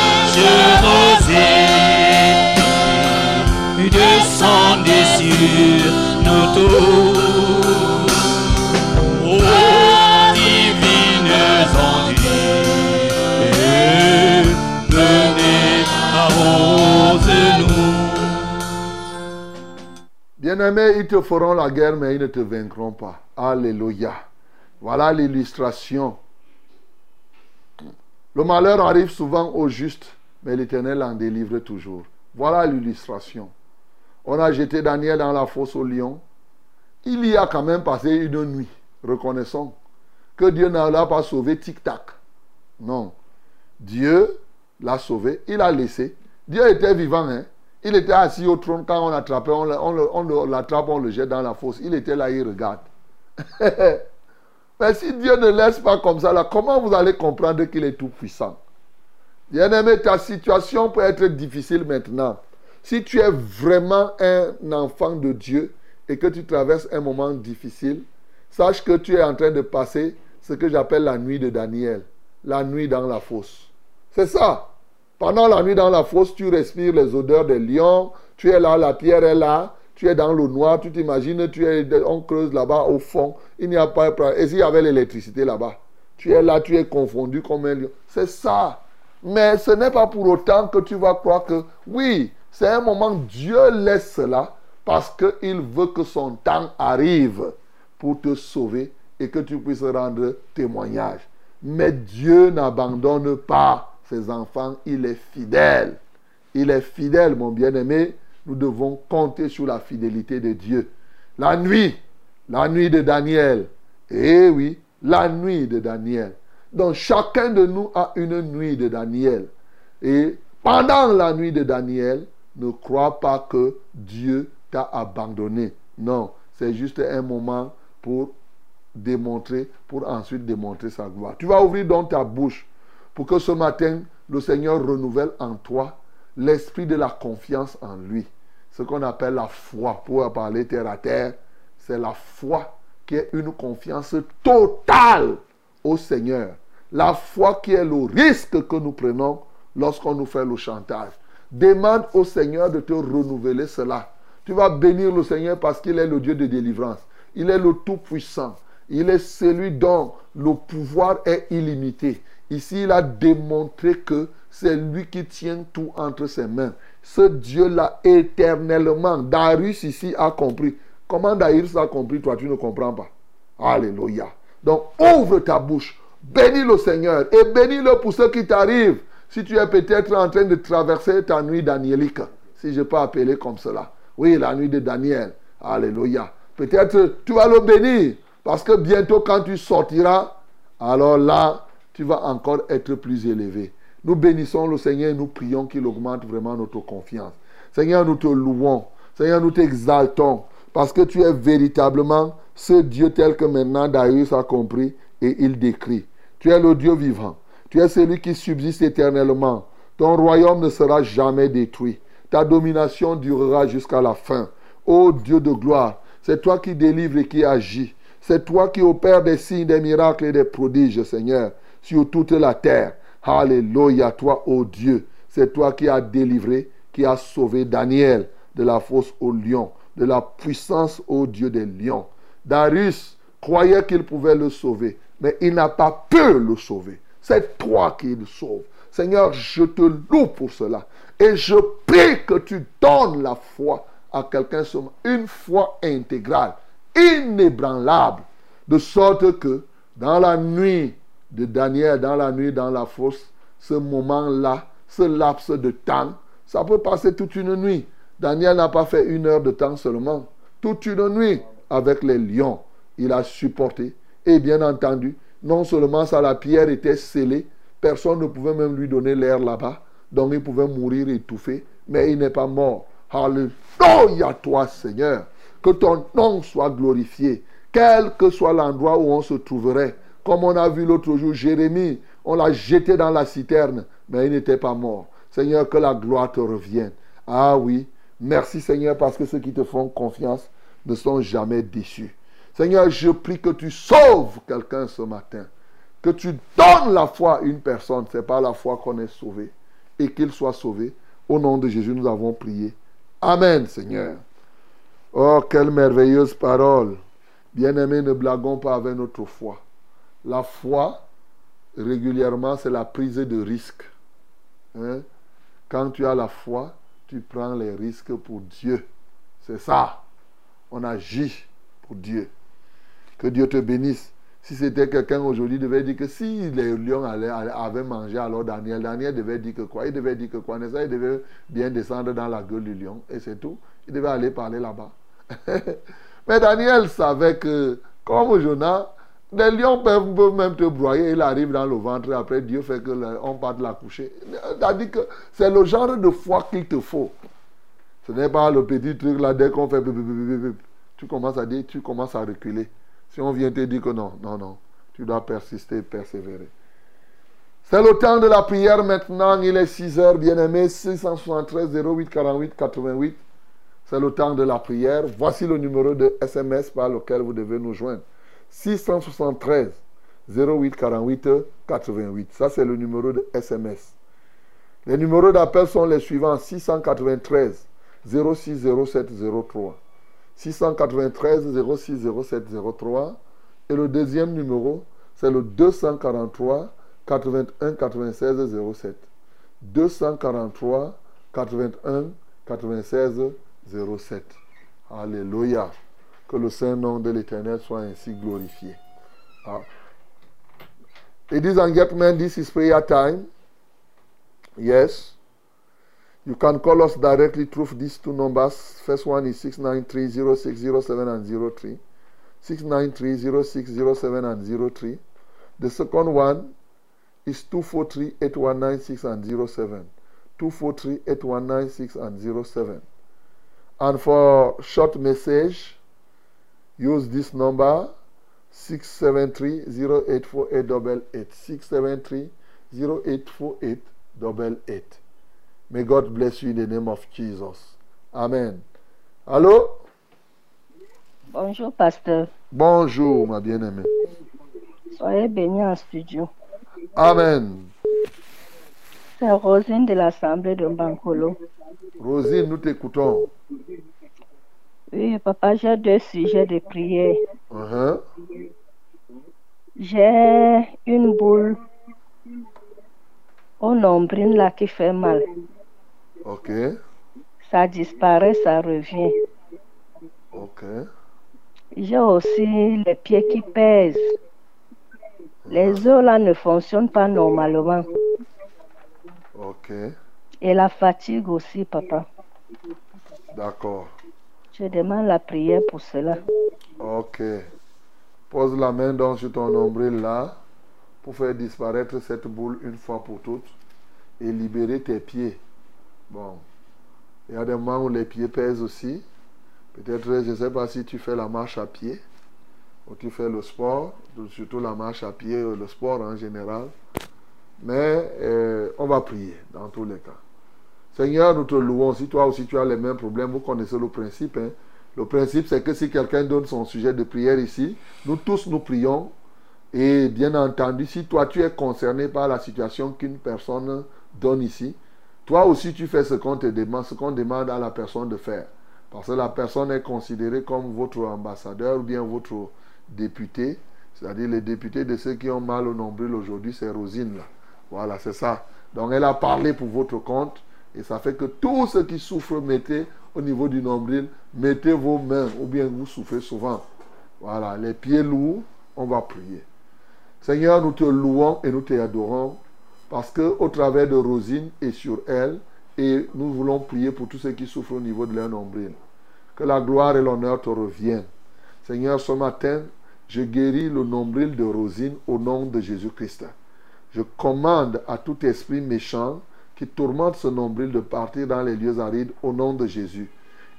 rosée descendez sur nos tours. Bien-aimés, ils te feront la guerre, mais ils ne te vaincront pas. Alléluia. Voilà l'illustration. Le malheur arrive souvent au juste, mais l'Éternel en délivre toujours. Voilà l'illustration. On a jeté Daniel dans la fosse au lion. Il y a quand même passé une nuit. Reconnaissons que Dieu ne l'a pas sauvé tic-tac. Non. Dieu l'a sauvé. Il a laissé. Dieu était vivant. Hein? Il était assis au trône quand on l'attrapait. On l'attrape, on le jette dans la fosse. Il était là, il regarde. *laughs* Mais si Dieu ne laisse pas comme ça, comment vous allez comprendre qu'il est tout puissant? Bien-aimé, ta situation peut être difficile maintenant. Si tu es vraiment un enfant de Dieu et que tu traverses un moment difficile, sache que tu es en train de passer ce que j'appelle la nuit de Daniel. La nuit dans la fosse. C'est ça. Pendant la nuit dans la fosse, tu respires les odeurs des lions. Tu es là, la pierre est là. Tu es dans le noir. Tu t'imagines, tu es, on creuse là-bas au fond. Il n'y a pas. Et s'il y avait l'électricité là-bas? Tu es là, tu es confondu comme un lion. C'est ça. Mais ce n'est pas pour autant que tu vas croire que, oui, c'est un moment, Dieu laisse cela parce qu'il veut que son temps arrive pour te sauver et que tu puisses rendre témoignage. Mais Dieu n'abandonne pas ses enfants, il est fidèle. Il est fidèle, mon bien-aimé. Nous devons compter sur la fidélité de Dieu. La nuit, la nuit de Daniel. Eh oui, la nuit de Daniel. Donc chacun de nous a une nuit de Daniel. Et pendant la nuit de Daniel, ne crois pas que Dieu t'a abandonné. Non, c'est juste un moment pour démontrer, pour ensuite démontrer sa gloire. Tu vas ouvrir donc ta bouche pour que ce matin, le Seigneur renouvelle en toi l'esprit de la confiance en lui. Ce qu'on appelle la foi, pour parler terre à terre, c'est la foi qui est une confiance totale au Seigneur. La foi qui est le risque que nous prenons lorsqu'on nous fait le chantage. Demande au Seigneur de te renouveler cela. Tu vas bénir le Seigneur parce qu'il est le Dieu de délivrance. Il est le Tout-Puissant. Il est celui dont le pouvoir est illimité. Ici, il a démontré que c'est lui qui tient tout entre ses mains. Ce Dieu-là, éternellement, Darius ici a compris. Comment Darius a compris, toi, tu ne comprends pas? Alléluia. Donc, ouvre ta bouche. Bénis le Seigneur et bénis-le pour ce qui t'arrive. Si tu es peut-être en train de traverser ta nuit danielique, si je peux appeler comme cela. Oui, la nuit de Daniel. Alléluia. Peut-être tu vas le bénir parce que bientôt quand tu sortiras, alors là, tu vas encore être plus élevé. Nous bénissons le Seigneur et nous prions qu'il augmente vraiment notre confiance. Seigneur, nous te louons. Seigneur, nous t'exaltons parce que tu es véritablement ce Dieu tel que maintenant Darius a compris et il décrit. Tu es le Dieu vivant. Tu es celui qui subsiste éternellement. Ton royaume ne sera jamais détruit. Ta domination durera jusqu'à la fin. Ô Dieu de gloire, c'est toi qui délivres et qui agis. C'est toi qui opères des signes, des miracles et des prodiges, Seigneur, sur toute la terre. Alléluia, toi, ô Dieu. C'est toi qui as délivré, qui as sauvé Daniel de la fosse au lion, de la puissance, ô Dieu des lions. Darius croyait qu'il pouvait le sauver, mais il n'a pas pu le sauver. C'est toi qui le sauves. Seigneur, je te loue pour cela. Et je prie que tu donnes la foi à quelqu'un, une foi intégrale, inébranlable, de sorte que dans la nuit de Daniel, dans la nuit dans la fosse, ce moment-là, ce laps de temps, ça peut passer toute une nuit. Daniel n'a pas fait une heure de temps seulement, toute une nuit avec les lions. Il a supporté. Et bien entendu, non seulement ça, la pierre était scellée, personne ne pouvait même lui donner l'air là-bas, donc il pouvait mourir étouffé, mais il n'est pas mort. Alléluia toi Seigneur, que ton nom soit glorifié, quel que soit l'endroit où on se trouverait. Comme on a vu l'autre jour, Jérémie, on l'a jeté dans la citerne, mais il n'était pas mort. Seigneur, que la gloire te revienne. Ah oui, merci Seigneur, parce que ceux qui te font confiance ne sont jamais déçus. Seigneur, je prie que tu sauves quelqu'un ce matin. Que tu donnes la foi à une personne. C'est pas la foi qu'on est sauvé. Et qu'il soit sauvé. Au nom de Jésus, nous avons prié. Amen, Seigneur. Oh, quelle merveilleuse parole. Bien-aimés, ne blaguons pas avec notre foi. La foi, régulièrement, c'est la prise de risque. Hein? Quand tu as la foi, tu prends les risques pour Dieu. C'est ça. On agit pour Dieu. Que Dieu te bénisse. Si c'était quelqu'un aujourd'hui, devait dire que si les lions avaient mangé alors Daniel, Daniel devait dire que quoi? Il devait dire que quoi? Il devait bien descendre dans la gueule du lion et c'est tout. Il devait aller parler là-bas. *laughs* Mais Daniel savait que, comme Jonas, les lions peuvent même te broyer, il arrive dans le ventre, après Dieu fait que on parte la coucher. c'est le genre de foi qu'il te faut. Ce n'est pas le petit truc là, dès qu'on fait, tu commences à dire, tu commences à reculer. Si on vient te dire que non, non, non, tu dois persister persévérer. C'est le temps de la prière maintenant. Il est 6 heures, bien-aimé. 673 08 48 88. C'est le temps de la prière. Voici le numéro de SMS par lequel vous devez nous joindre. 673 08 48 88. Ça, c'est le numéro de SMS. Les numéros d'appel sont les suivants 693 06 07 03. 693 06 07 03. Et le deuxième numéro, c'est le 243 81 96 07. 243 81 96 07. Alléluia. Que le saint nom de l'Éternel soit ainsi glorifié. Ah. Ladies and gentlemen, this is prayer time. Yes. You can call us directly through these two numbers. First one is 693 0607 and 03. 693 0607 and 03. The second one is 243 8196 and 07. 243 8196 and 07. And for short message, use this number 673 0848 673 0848 May God bless you in the name of Jesus. Amen. Allô? Bonjour, pasteur. Bonjour, ma bien-aimée. Soyez bénis en studio. Amen. C'est Rosine de l'Assemblée de Bancolo. Rosine, nous t'écoutons. Oui, papa, j'ai deux sujets de prière. Uh-huh. J'ai une boule au nombril là qui fait mal. Ok. Ça disparaît, ça revient. Ok. J'ai aussi les pieds qui pèsent. Les os là ne fonctionnent pas normalement. Ok. Et la fatigue aussi, papa. D'accord. Je demande la prière pour cela. Ok. Pose la main donc sur ton nombril là pour faire disparaître cette boule une fois pour toutes et libérer tes pieds. Bon. Il y a des moments où les pieds pèsent aussi. Peut-être, je ne sais pas si tu fais la marche à pied ou tu fais le sport, surtout la marche à pied, le sport en général. Mais euh, on va prier dans tous les cas. Seigneur, nous te louons. Si toi aussi tu as les mêmes problèmes, vous connaissez le principe. hein. Le principe, c'est que si quelqu'un donne son sujet de prière ici, nous tous nous prions. Et bien entendu, si toi tu es concerné par la situation qu'une personne donne ici, toi aussi tu fais ce qu'on te demande, ce qu'on demande à la personne de faire. Parce que la personne est considérée comme votre ambassadeur ou bien votre député. C'est-à-dire les députés de ceux qui ont mal au nombril aujourd'hui, c'est Rosine là. Voilà, c'est ça. Donc elle a parlé pour votre compte. Et ça fait que tous ceux qui souffrent, mettez au niveau du nombril, mettez vos mains, ou bien vous souffrez souvent. Voilà, les pieds lourds, on va prier. Seigneur, nous te louons et nous te adorons parce que au travers de Rosine et sur elle, et nous voulons prier pour tous ceux qui souffrent au niveau de leur nombril. Que la gloire et l'honneur te reviennent. Seigneur, ce matin, je guéris le nombril de Rosine au nom de Jésus-Christ. Je commande à tout esprit méchant qui tourmente ce nombril de partir dans les lieux arides au nom de Jésus.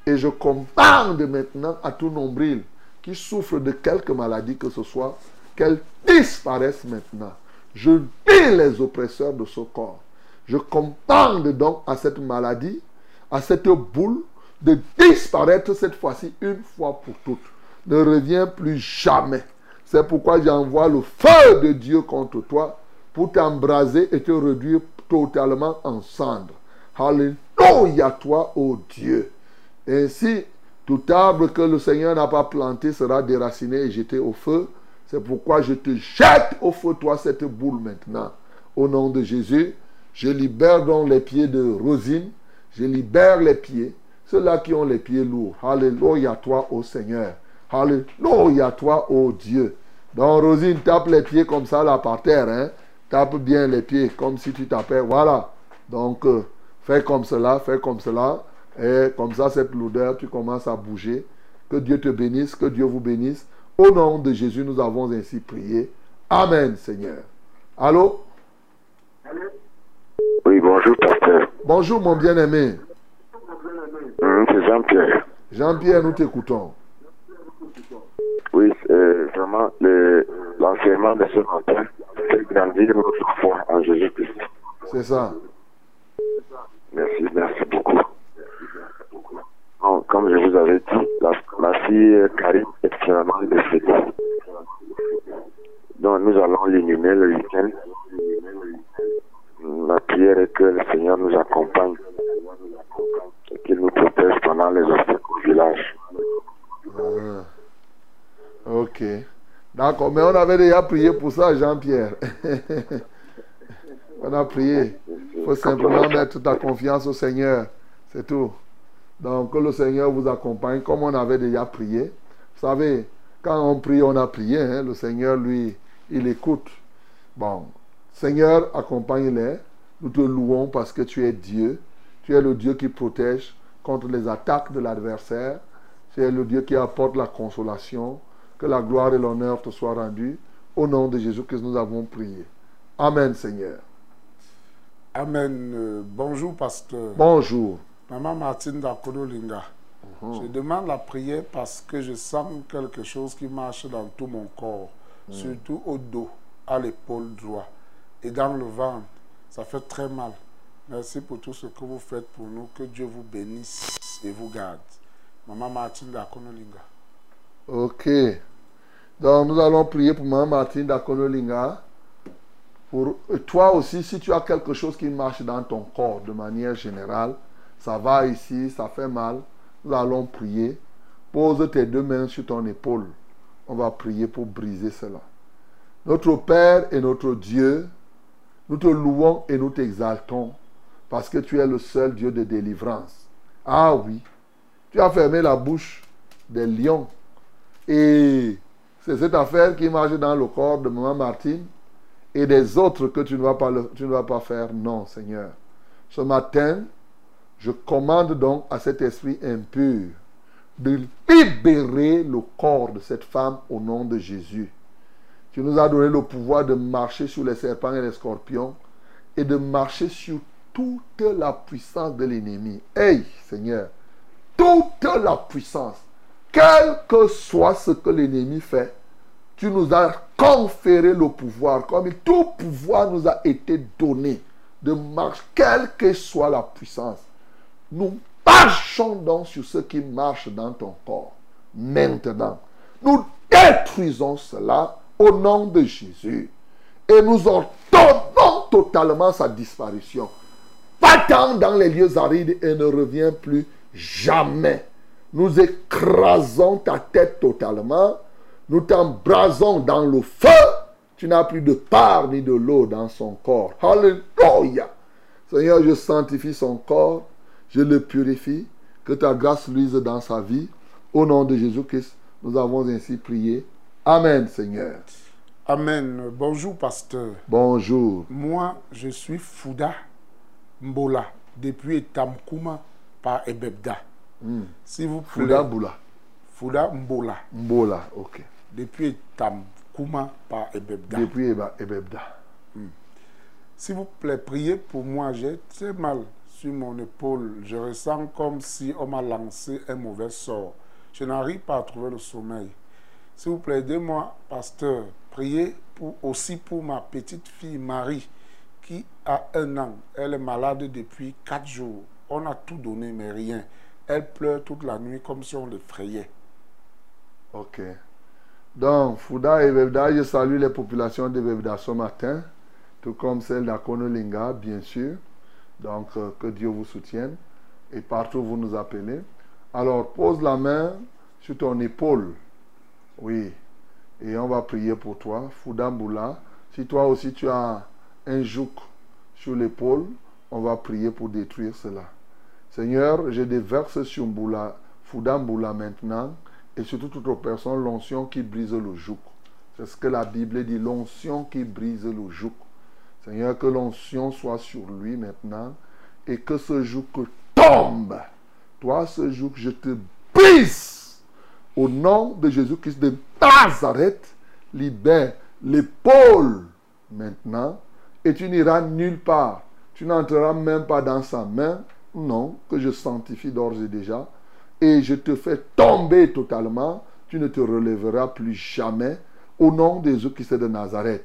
Et je commande maintenant à tout nombril qui souffre de quelque maladie que ce soit, qu'elle disparaisse maintenant. Je dis les oppresseurs de ce corps. Je commande donc à cette maladie, à cette boule, de disparaître cette fois-ci une fois pour toutes. Ne reviens plus jamais. C'est pourquoi j'envoie le feu de Dieu contre toi pour t'embraser et te réduire totalement en cendres. Alléluia toi, ô Dieu. Ainsi, tout arbre que le Seigneur n'a pas planté sera déraciné et jeté au feu. C'est pourquoi je te jette au feu, toi, cette boule maintenant. Au nom de Jésus, je libère donc les pieds de Rosine. Je libère les pieds, ceux-là qui ont les pieds lourds. Alléluia toi, ô Seigneur. Alléluia toi, ô Dieu. Donc, Rosine, tape les pieds comme ça, là, par terre. Hein? Tape bien les pieds, comme si tu tapais. Voilà. Donc, euh, fais comme cela, fais comme cela. Et comme ça, cette lourdeur, tu commences à bouger. Que Dieu te bénisse, que Dieu vous bénisse. Au nom de Jésus, nous avons ainsi prié. Amen, Seigneur. Allô? Oui, bonjour, pasteur. Bonjour, mon bien-aimé. Hum, c'est Jean-Pierre. Jean-Pierre, nous t'écoutons. Oui, c'est vraiment le- l'enseignement de ce matin grandir notre foi en Jésus-Christ. C'est ça. Merci, merci beaucoup. Comme je vous avais dit, la, ma fille Karine est finalement décédée. Donc nous allons l'inhumer le week-end. La prière est que le Seigneur nous accompagne et qu'il nous protège pendant les obstacles au village. Ah. Ok. D'accord, mais on avait déjà prié pour ça, Jean-Pierre. *laughs* on a prié. Il faut simplement mettre ta confiance au Seigneur. C'est tout. Donc, que le Seigneur vous accompagne comme on avait déjà prié. Vous savez, quand on prie, on a prié. hein. Le Seigneur, lui, il écoute. Bon, Seigneur, accompagne-les. Nous te louons parce que tu es Dieu. Tu es le Dieu qui protège contre les attaques de l'adversaire. Tu es le Dieu qui apporte la consolation. Que la gloire et l'honneur te soient rendus. Au nom de Jésus que nous avons prié. Amen, Seigneur. Amen. Euh, bonjour, pasteur. Bonjour. Maman Martine d'Akodolinga. Mhm. Je demande la prière parce que je sens quelque chose qui marche dans tout mon corps, Mhm. surtout au dos, à l'épaule droit et dans le ventre. Ça fait très mal. Merci pour tout ce que vous faites pour nous. Que Dieu vous bénisse et vous garde. Maman Martine d'Akodolinga. Ok. Donc, nous allons prier pour Maman Martine d'Akonolinga. Pour toi aussi, si tu as quelque chose qui marche dans ton corps de manière générale, ça va ici, ça fait mal, nous allons prier. Pose tes deux mains sur ton épaule. On va prier pour briser cela. Notre Père et notre Dieu, nous te louons et nous t'exaltons parce que tu es le seul Dieu de délivrance. Ah oui, tu as fermé la bouche des lions et c'est cette affaire qui marche dans le corps de Maman Martine et des autres que tu ne vas pas, faire. Non, Seigneur. Ce matin, je commande donc à cet esprit impur de libérer le corps de cette femme au nom de Jésus. Tu nous as donné le pouvoir de marcher sur les serpents et les scorpions et de marcher sur toute la puissance de l'ennemi. Hey, Seigneur, toute la puissance, quel que soit ce que l'ennemi fait, tu nous as conféré le pouvoir, comme tout pouvoir nous a été donné de marcher, quelle que soit la puissance. Nous marchons donc sur ce qui marche dans ton corps. Maintenant, nous détruisons cela au nom de Jésus. Et nous ordonnons totalement sa disparition. Va-t'en dans les lieux arides et ne reviens plus jamais. Nous écrasons ta tête totalement. Nous t'embrasons dans le feu. Tu n'as plus de part ni de l'eau dans son corps. Alléluia. Seigneur, je sanctifie son corps. Je le purifie. Que ta grâce luise dans sa vie. Au nom de Jésus-Christ, nous avons ainsi prié. Amen, Seigneur. Amen. Bonjour, pasteur. Bonjour. Moi, je suis Fouda Mbola, depuis Etamkouma par Ebebda. Hmm. S'il vous plaît. Fouda Boula. Fouda Mbola, Mbola, ok. depuis Etamkouma par Ebebda. Depuis Eba- Ebebda. S'il vous plaît, priez pour moi. J'ai très mal sur mon épaule. Je ressens comme si on m'a lancé un mauvais sort. Je n'arrive pas à trouver le sommeil. S'il vous plaît, aidez-moi, pasteur. Priez pour, aussi pour ma petite fille Marie, qui a un an. Elle est malade depuis quatre jours. On a tout donné, mais rien. Elle pleure toute la nuit comme si on l'effrayait. Ok. Donc, Fouda et Bebda, je salue les populations de Bebda ce matin, tout comme celle d'Akonolinga, bien sûr. Donc, euh, que Dieu vous soutienne. Et partout vous nous appelez. Alors, pose la main sur ton épaule. Oui. Et on va prier pour toi. Fouda Mboula. Si toi aussi tu as un jouk sur l'épaule, on va prier pour détruire cela. Seigneur, je déverse sur Mboula, Fouda Mboula maintenant et sur toute autre personne l'onction qui brise le joug. C'est ce que la Bible dit, l'onction qui brise le joug. Seigneur, que l'onction soit sur lui maintenant et que ce joug tombe. Toi, ce joug, je te brise. Au nom de Jésus-Christ de Nazareth, libère l'épaule maintenant et tu n'iras nulle part. Tu n'entreras même pas dans sa main. Non, que je sanctifie d'ores et déjà. Et je te fais tomber totalement. Tu ne te relèveras plus jamais. Au nom de Jésus-Christ de Nazareth.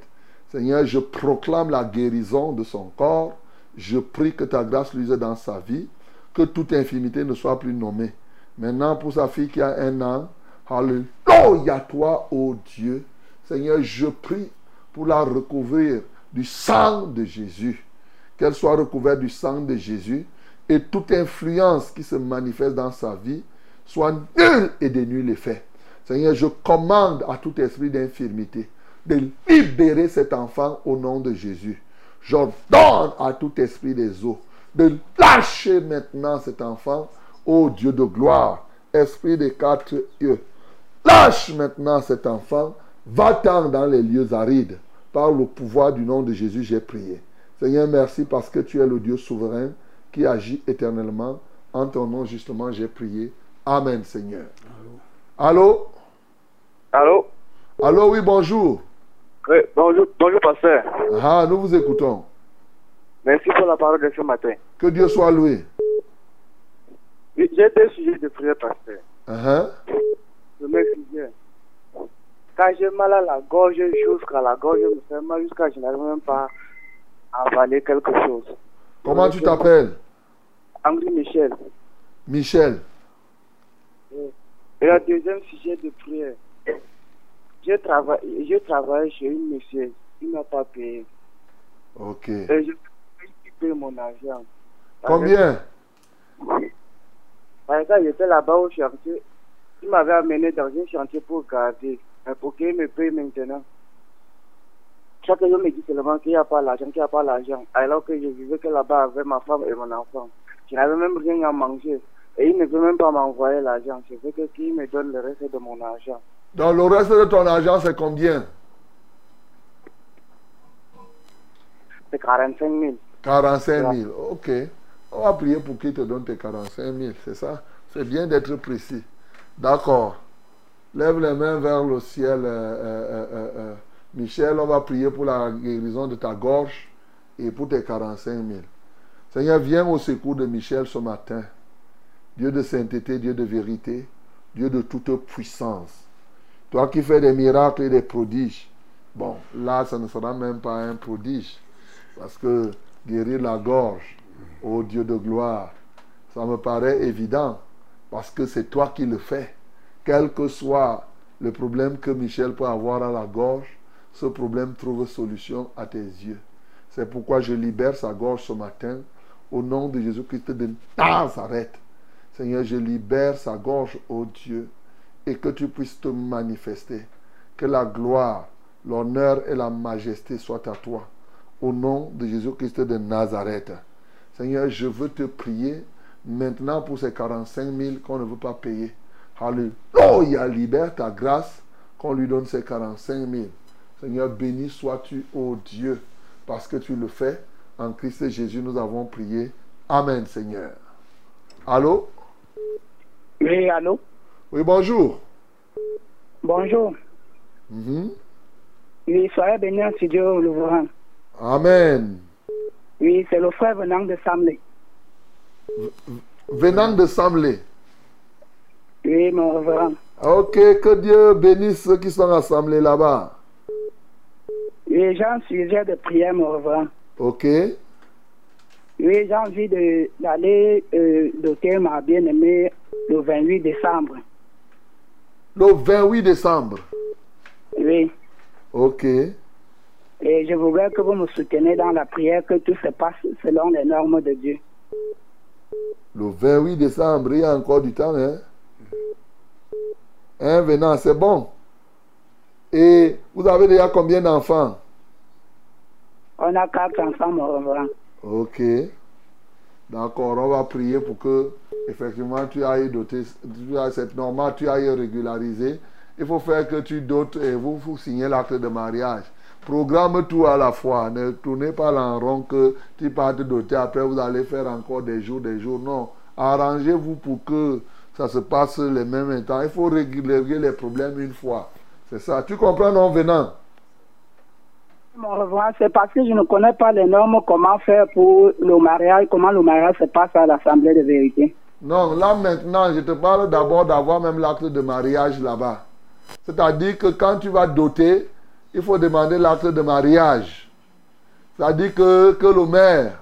Seigneur, je proclame la guérison de son corps. Je prie que ta grâce luise dans sa vie. Que toute infimité ne soit plus nommée. Maintenant, pour sa fille qui a un an, Alléluia toi, ô Dieu. Seigneur, je prie pour la recouvrir du sang de Jésus. Qu'elle soit recouverte du sang de Jésus et toute influence qui se manifeste dans sa vie soit nulle et dénuée l'effet. Seigneur, je commande à tout esprit d'infirmité de libérer cet enfant au nom de Jésus. J'ordonne à tout esprit des eaux de lâcher maintenant cet enfant, ô Dieu de gloire, esprit des quatre yeux. Lâche maintenant cet enfant, va-t'en dans les lieux arides. Par le pouvoir du nom de Jésus, j'ai prié. Seigneur, merci parce que tu es le Dieu souverain qui agit éternellement. En ton nom, justement, j'ai prié. Amen, Seigneur. Allô? Allô? Allô, oui, bonjour. Oui, bonjour, bonjour, pasteur. Ah, nous vous écoutons. Merci pour la parole de ce matin. Que Dieu soit loué. Oui, J'ai deux sujets de prière, pasteur. Hein? Premier sujet. Quand j'ai mal à la gorge, jusqu'à la gorge me fait mal, jusqu'à je n'arrive même pas à avaler quelque chose. Comment tu t'appelles? Henri Michel. Michel. Et le deuxième sujet de prière. Je travaille, je travaille chez une monsieur. Il n'a pas payé. Ok. Et je paye mon argent. Combien? Par exemple, j'étais là-bas au chantier. Il m'avait amené dans un chantier pour garder. Pour qu'il me paye maintenant. Chaque jour, il me dit seulement qu'il n'y a pas l'argent, qu'il n'y a pas l'argent. Alors que je vivais que là-bas avec ma femme et mon enfant. Je n'avais même rien à manger. Et il ne veut même pas m'envoyer l'argent. Je veux que qu'il me donne le reste de mon argent. Donc le reste de ton argent, c'est combien? C'est 45 000. 45 000. Ok. On va prier pour qu'il te donne tes 45 000. C'est ça? C'est bien d'être précis. D'accord. Lève les mains vers le ciel, euh, euh, euh, Michel. On va prier pour la guérison de ta gorge et pour tes 45 000. Seigneur, viens au secours de Michel ce matin. Dieu de sainteté, Dieu de vérité, Dieu de toute puissance. Toi qui fais des miracles et des prodiges. Bon, là, ça ne sera même pas un prodige. Parce que guérir la gorge, ô Dieu de gloire, ça me paraît évident. Parce que c'est toi qui le fais. Quel que soit le problème que Michel peut avoir à la gorge, ce problème trouve solution à tes yeux. C'est pourquoi je libère sa gorge ce matin au nom de Jésus-Christ de Nazareth. Seigneur, je libère sa gorge, ô Dieu, et que tu puisses te manifester. Que la gloire, l'honneur et la majesté soient à toi. Au nom de Jésus-Christ de Nazareth. Seigneur, je veux te prier maintenant pour ces 45 000 qu'on ne veut pas payer. Alléluia, libère ta grâce qu'on lui donne ces 45 000. Seigneur, béni sois-tu, ô Dieu, parce que tu le fais. En Christ Jésus, nous avons prié. Amen, Seigneur. Allô? Oui, allô? Oui, bonjour. Bonjour. Mhm. Oui, soyez bénis en studio Louvran. Amen. Oui, c'est le frère venant de Samlé. Venant de Samlé. Oui, mon révérend. Ok, que Dieu bénisse ceux qui sont assemblés là-bas. Oui, j'ai un sujet de prière, mon révérend. Ok. Oui, j'ai envie de- d'aller euh, doter ma bien-aimée le 28 décembre. Le 28 décembre. Oui. Ok. Et je voudrais que vous me souteniez dans la prière, que tout se passe selon les normes de Dieu. Le 28 décembre, il y a encore du temps, hein? Hein, venant, c'est bon. Et vous avez déjà combien d'enfants? On a quatre enfants, révérend. Ok. D'accord, on va prier pour que, effectivement, tu ailles doter, c'est normal, tu ailles régulariser. Il faut faire que tu dotes et vous, vous signez l'acte de mariage. Programme tout à la fois. Ne tournez pas en rond que tu partes doter, après vous allez faire encore des jours, des jours. Non. Arrangez-vous pour que ça se passe les mêmes temps. Il faut régler les problèmes une fois. C'est ça. Tu comprends, non, venant? Mon révérend, c'est parce que je ne connais pas les normes, comment faire pour le mariage, comment le mariage se passe à l'Assemblée de vérité. Non, là maintenant, je te parle d'abord d'avoir même l'acte de mariage là-bas. C'est-à-dire que quand tu vas doter, il faut demander l'acte de mariage. C'est-à-dire que, que le maire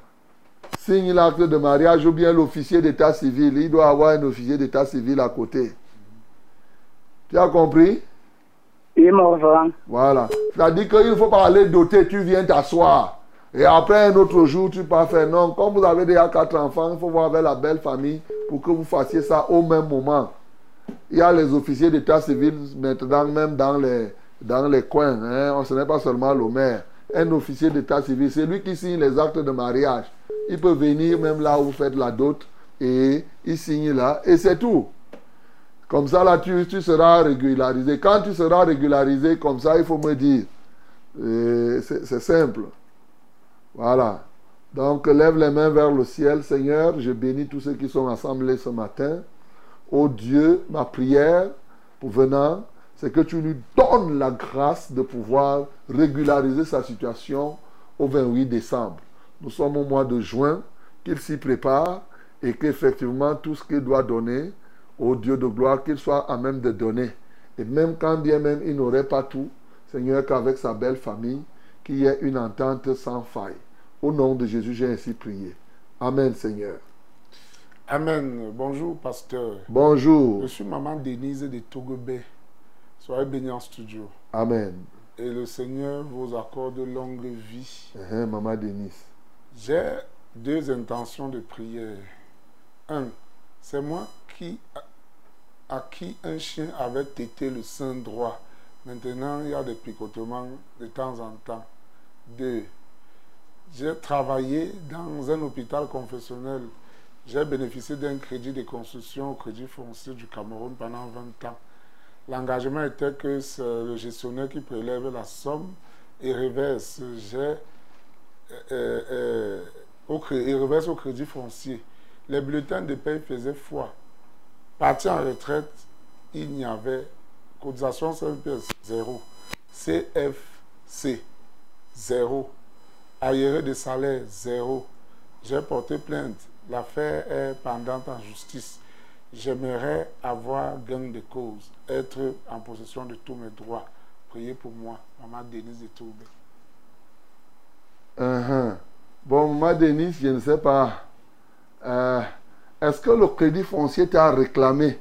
signe l'acte de mariage ou bien l'officier d'état civil. Il doit avoir un officier d'état civil à côté. Tu as compris? Oui, mon. Voilà. C'est-à-dire qu'il ne faut pas aller doter, tu viens t'asseoir. Et après un autre jour, tu pars faire. Non, comme vous avez déjà quatre enfants, il faut voir avec la belle famille pour que vous fassiez ça au même moment. Il y a les officiers d'état civil maintenant, même dans les, dans les coins. Hein. Ce n'est pas seulement le maire. Un officier d'état civil, c'est lui qui signe les actes de mariage. Il peut venir même là où vous faites la dot et il signe là et c'est tout. Comme ça, là, tu, seras régularisé. Quand tu seras régularisé, comme ça, il faut me dire. C'est simple. Voilà. Donc, lève les mains vers le ciel. Seigneur, je bénis tous ceux qui sont assemblés ce matin. Oh Dieu, ma prière pour venant, c'est que tu lui donnes la grâce de pouvoir régulariser sa situation au 28 décembre. Nous sommes au mois de juin, qu'il s'y prépare et qu'effectivement tout ce qu'il doit donner au Dieu de gloire, qu'il soit à même de donner. Et même quand bien même il n'aurait pas tout, Seigneur, qu'avec sa belle famille, qu'il y ait une entente sans faille. Au nom de Jésus, j'ai ainsi prié. Amen, Seigneur. Amen. Bonjour, pasteur. Bonjour. Je suis maman Denise de Togobé. Soyez bénis en studio. Amen. Et le Seigneur vous accorde longue vie. Hein, Maman Denis. J'ai deux intentions de prière. Un, c'est moi qui à qui un chien avait tété le sein droit. Maintenant, il y a des picotements de temps en temps. Deux, j'ai travaillé dans un hôpital confessionnel. J'ai bénéficié d'un crédit de construction au crédit foncier du Cameroun pendant 20 ans. L'engagement était que c'est le gestionnaire qui prélève la somme et reverse. J'ai euh, euh, au, et reverse au crédit foncier. Les bulletins de paie faisaient foi. Parti en retraite, il n'y avait cotisation CNPS zéro, CFC zéro, arriéré de salaire zéro. J'ai porté plainte. L'affaire est pendante en justice. J'aimerais avoir gain de cause, être en possession de tous mes droits. Priez pour moi, Maman Denise de Tourbe. Uhum. Bon, Maman Denis, je ne sais pas. Euh, Est-ce que le crédit foncier t'a réclamé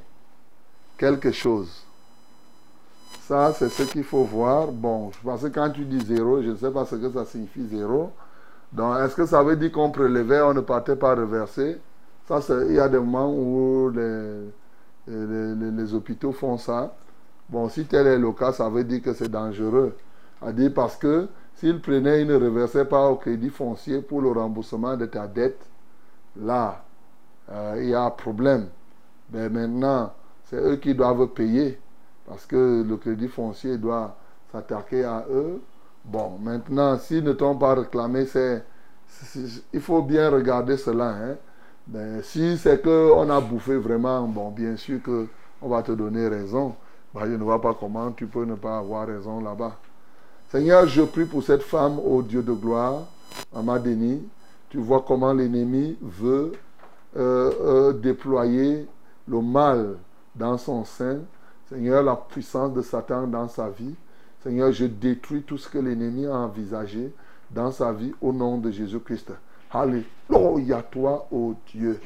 quelque chose? Ça, c'est ce qu'il faut voir. Bon, parce que quand tu dis zéro, je ne sais pas ce que ça signifie zéro. Donc, est-ce que ça veut dire qu'on prélevait, on ne partait pas reverser? Ça, il y a des moments où les, hôpitaux font ça. Bon, si tel est le cas, ça veut dire que c'est dangereux. À dire parce que s'ils prenaient, ils ne reversaient pas au crédit foncier pour le remboursement de ta dette, là, euh, il y a un problème. Mais maintenant, c'est eux qui doivent payer parce que le crédit foncier doit s'attaquer à eux. Bon, maintenant, s'ils ne t'ont pas réclamé, c'est, il faut bien regarder cela. hein. Si c'est qu'on a bouffé vraiment, bon, bien sûr que on va te donner raison. Bah, je ne vois pas comment tu peux ne pas avoir raison là-bas. Seigneur, je prie pour cette femme, ô Dieu de gloire, Maman Denis. Tu vois comment l'ennemi veut euh, euh, déployer le mal dans son sein. Seigneur, la puissance de Satan dans sa vie. Seigneur, je détruis tout ce que l'ennemi a envisagé dans sa vie au nom de Jésus-Christ. Alléluia, toi, ô Dieu.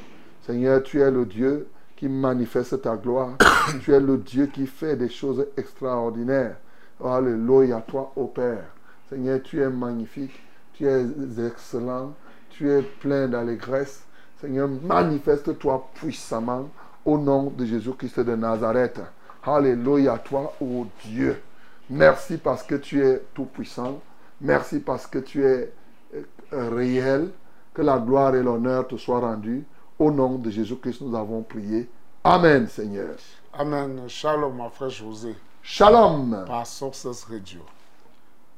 Seigneur, tu es le Dieu qui manifeste ta gloire. *coughs* tu es le Dieu qui fait des choses extraordinaires. Alléluia, toi, ô Père. Seigneur, tu es magnifique, tu es excellent, tu es plein d'allégresse. Seigneur, manifeste-toi puissamment au nom de Jésus-Christ de Nazareth. Alléluia, toi, ô Dieu. Merci parce que tu es tout-puissant. Merci parce que tu es euh, réel. Que la gloire et l'honneur te soient rendus. Au nom de Jésus-Christ, nous avons prié. Amen, Seigneur. Amen. Shalom, ma frère José. Shalom. Par Sources Radio.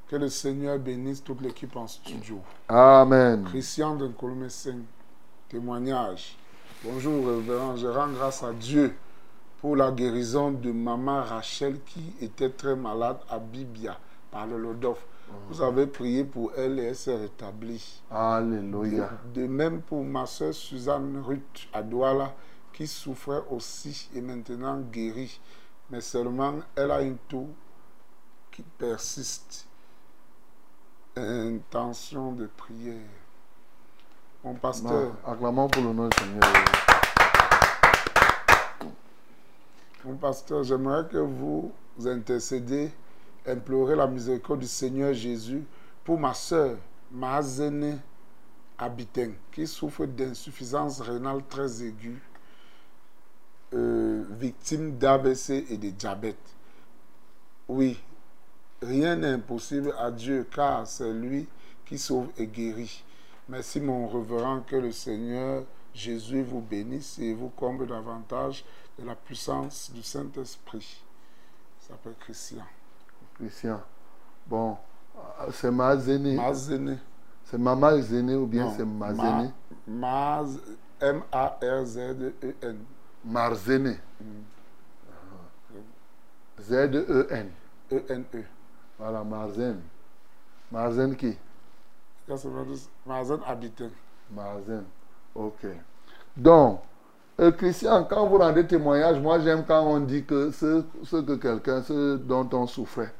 Que le Seigneur bénisse toute l'équipe en studio. Amen. Christian de Nkolomesen, témoignage. Bonjour, révérend. Je rends grâce à Dieu pour la guérison de maman Rachel qui était très malade à Bibia par le Lodof. Vous avez prié pour elle et elle s'est rétablie. Alléluia. De, de même pour ma soeur Suzanne Ruth à Douala qui souffrait aussi et maintenant guérie. Mais seulement elle a une toux qui persiste. Intention de prière. Mon pasteur. Non, acclamons pour le nom du Seigneur. Mon pasteur, j'aimerais que vous intercédez implorer la miséricorde du Seigneur Jésus pour ma sœur, Mazene Abiteng, qui souffre d'insuffisance rénale très aiguë, euh, victime d'AVC et de diabète. Oui, rien n'est impossible à Dieu, car c'est lui qui sauve et guérit. Merci mon révérend, que le Seigneur Jésus vous bénisse et vous comble davantage de la puissance du Saint-Esprit. Il s'appelle Christian. Christian. Bon, euh, c'est Mazéné. Mazéné. C'est Mama Zéné ou bien c'est Mazéné Ma- Maz, M-A-R-Z-E-N. Marzéné. Z-E-N. E-N-E. Voilà, Marzen. Marzen qui? Mazen Habitant. Marzen. Ok. Donc, euh, Christian, quand vous rendez témoignage, moi j'aime quand on dit que ce, ce que quelqu'un, ce dont on souffrait.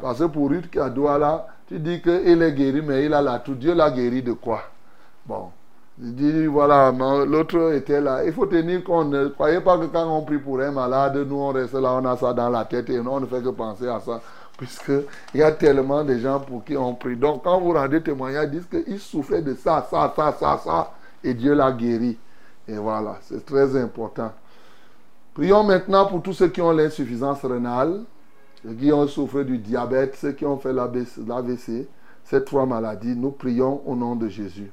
Parce que pour Ruth qui a Douala, tu dis qu'il est guéri, mais il a la tout. Dieu l'a guéri de quoi? Bon. Je dis, voilà, l'autre était là. Il faut tenir compte. Ne croyez pas que quand on prie pour un malade, nous on reste là, on a ça dans la tête et on ne fait que penser à ça. Puisqu'il y a tellement de gens pour qui on prie. Donc quand vous rendez témoignage, disent qu'il souffrait de ça, ça, ça, ça, ça. Et Dieu l'a guéri. Et voilà, c'est très important. Prions maintenant pour tous ceux qui ont l'insuffisance rénale, ceux qui ont souffert du diabète, ceux qui ont fait l'AVC, ces trois maladies. Nous prions au nom de Jésus.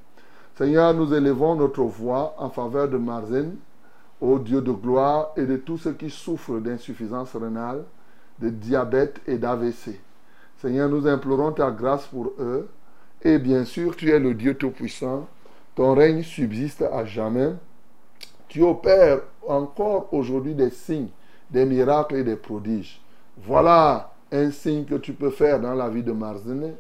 Seigneur, nous élevons notre voix en faveur de Marzen, ô Dieu de gloire, et de tous ceux qui souffrent d'insuffisance rénale, de diabète et d'AVC. Seigneur, nous implorons ta grâce pour eux. Et bien sûr, tu es le Dieu Tout-Puissant. Ton règne subsiste à jamais. Tu opères encore aujourd'hui des signes, des miracles et des prodiges. Voilà un signe que tu peux faire dans la vie de Marzene.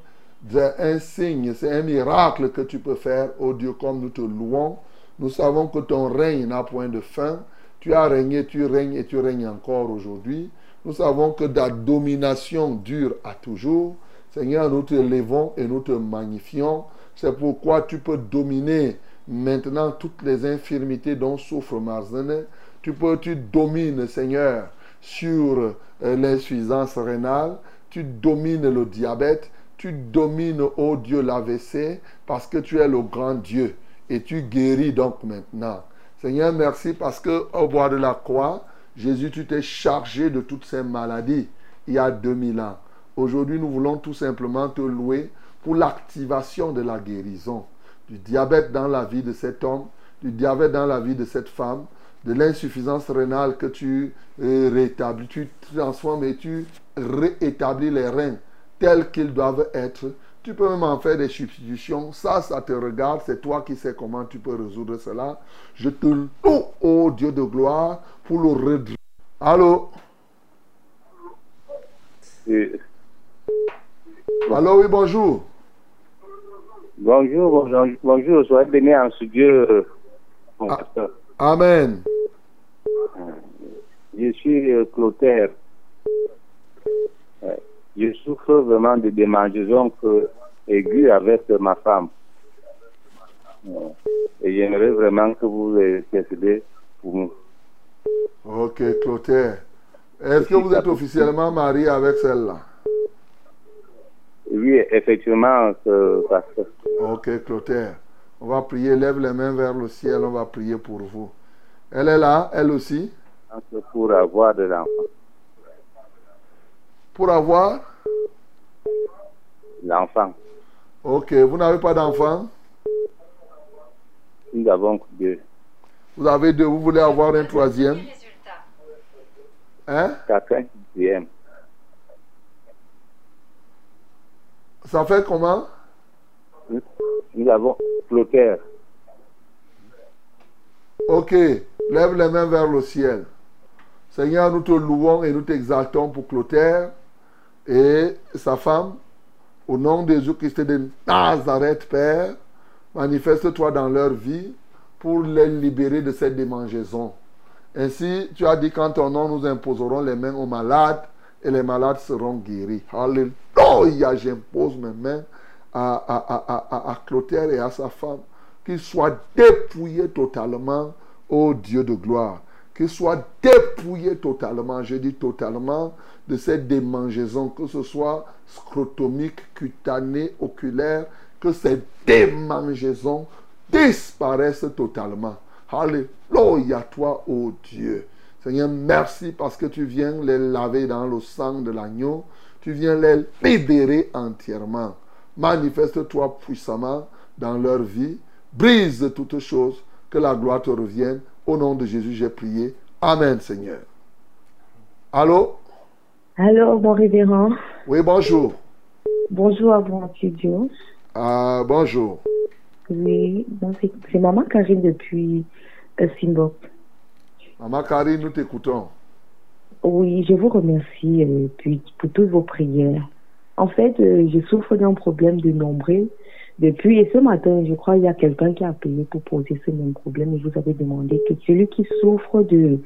C'est un signe, c'est un miracle que tu peux faire, oh Dieu, comme nous te louons. Nous savons que ton règne n'a point de fin. Tu as régné, tu règnes et tu règnes encore aujourd'hui. Nous savons que ta domination dure à toujours. Seigneur, nous te levons et nous te magnifions. C'est pourquoi tu peux dominer maintenant toutes les infirmités dont souffre Marzene. Tu peux, tu domines, Seigneur, sur euh, l'insuffisance rénale. Tu domines le diabète. Tu domines, oh Dieu, l'AVC parce que tu es le grand Dieu et tu guéris donc maintenant. Seigneur, merci parce que au bois de la croix, Jésus, tu t'es chargé de toutes ces maladies il y a 2000 ans. Aujourd'hui, nous voulons tout simplement te louer pour l'activation de la guérison du diabète dans la vie de cet homme, du diabète dans la vie de cette femme, de l'insuffisance rénale que tu rétablis, tu transformes et tu réétablis les reins tels qu'ils doivent être. Tu peux même en faire des substitutions. Ça, ça te regarde. C'est toi qui sais comment tu peux résoudre cela. Je te loue, ô Dieu de gloire, pour le redresser. Allô? Allô, oui, bonjour. Bonjour, bonjour, bonjour, soyez béni en ce Dieu, euh, mon pasteur. Amen. Je suis euh, Clotaire. Euh, Je souffre vraiment de démangeaisons aiguës avec euh, ma femme. Euh, Et j'aimerais vraiment que vous intercédez pour nous. Ok, Clotaire. Est-ce que vous êtes officiellement marié avec celle-là? Oui, effectivement, pasteur. Ok, Clotaire. On va prier. Lève les mains vers le ciel. On va prier pour vous. Elle est là, elle aussi? Pour avoir de l'enfant. Pour avoir? L'enfant. Ok, vous n'avez pas d'enfant? Nous avons deux. Vous avez deux, vous voulez avoir un troisième? Hein? Ça fait comment? Nous avons Clotaire. Ok, lève les mains vers le ciel. Seigneur, nous te louons et nous t'exaltons pour Clotaire et sa femme. Au nom de Jésus-Christ de Nazareth, Père, manifeste-toi dans leur vie pour les libérer de cette démangeaison. Ainsi, tu as dit qu'en ton nom, nous imposerons les mains aux malades et les malades seront guéris. Alléluia, j'impose mes mains à, à, Clotaire et à sa femme qu'ils soient dépouillés totalement, ô Dieu de gloire. qu'il soit dépouillé totalement, je dis totalement, de cette démangeaison, que ce soit scrotomique, cutanée, oculaire, que ces démangeaisons disparaissent totalement. Alléluia toi, ô Dieu. Seigneur, merci parce que tu viens les laver dans le sang de l'agneau. Tu viens les libérer entièrement. Manifeste-toi puissamment dans leur vie. Brise toutes choses. Que la gloire te revienne. Au nom de Jésus, j'ai prié. Amen, Seigneur. Allô? Alors, mon révérend. Oui, bonjour. Bonjour à vous studio. Ah, bonjour. Oui, c'est Maman Karine depuis euh, Simbop. Maman Karine, nous t'écoutons. Oui, je vous remercie euh, puis, pour toutes vos prières. En fait, euh, je souffre d'un problème de nombril depuis, et ce matin, je crois qu'il y a quelqu'un qui a appelé pour poser ce même problème et vous avais demandé que celui qui souffre de,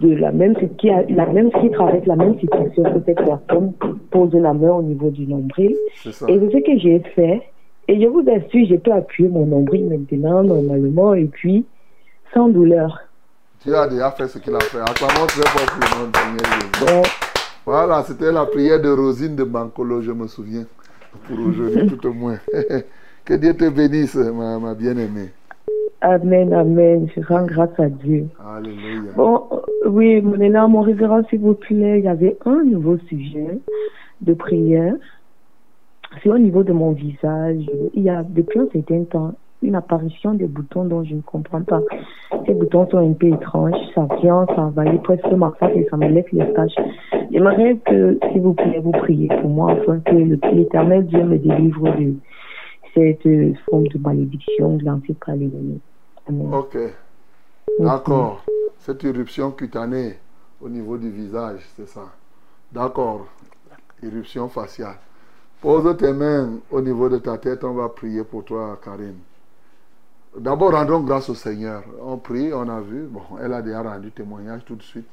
de la même, qui a la même, qui traverse la même situation que cette personne pose la main au niveau du nombril. Et c'est ce que j'ai fait. Et je vous assure, j'ai pu appuyer mon nombril maintenant, normalement, et puis, sans douleur. Tu as déjà fait ce qu'il a fait. Acclamons très fort pour le nom de Seigneur. Voilà, c'était la prière de Rosine de Bancolo, je me souviens. Pour aujourd'hui, tout au moins. *laughs* que Dieu te bénisse, ma, ma bien-aimée. Amen, amen. Je rends grâce à Dieu. Alléluia. Bon, oui, mon élan, mon révérend, s'il vous plaît, il y avait un nouveau sujet de prière. C'est au niveau de mon visage. Il y a depuis un certain temps une apparition des boutons dont je ne comprends pas. Ces boutons sont un peu étranges. Ça vient, ça envahit presque ma face et ça me laisse les taches. J'aimerais que, s'il vous plaît, vous priez pour moi afin que l'éternel Dieu me délivre de cette euh, forme de malédiction lancée par l'ennemi. Amen. Ok. D'accord. Cette éruption cutanée au niveau du visage, c'est ça. D'accord. Éruption faciale. Pose tes mains au niveau de ta tête, on va prier pour toi, Karine. D'abord, rendons grâce au Seigneur. On prie, on a vu. Bon, elle a déjà rendu témoignage tout de suite.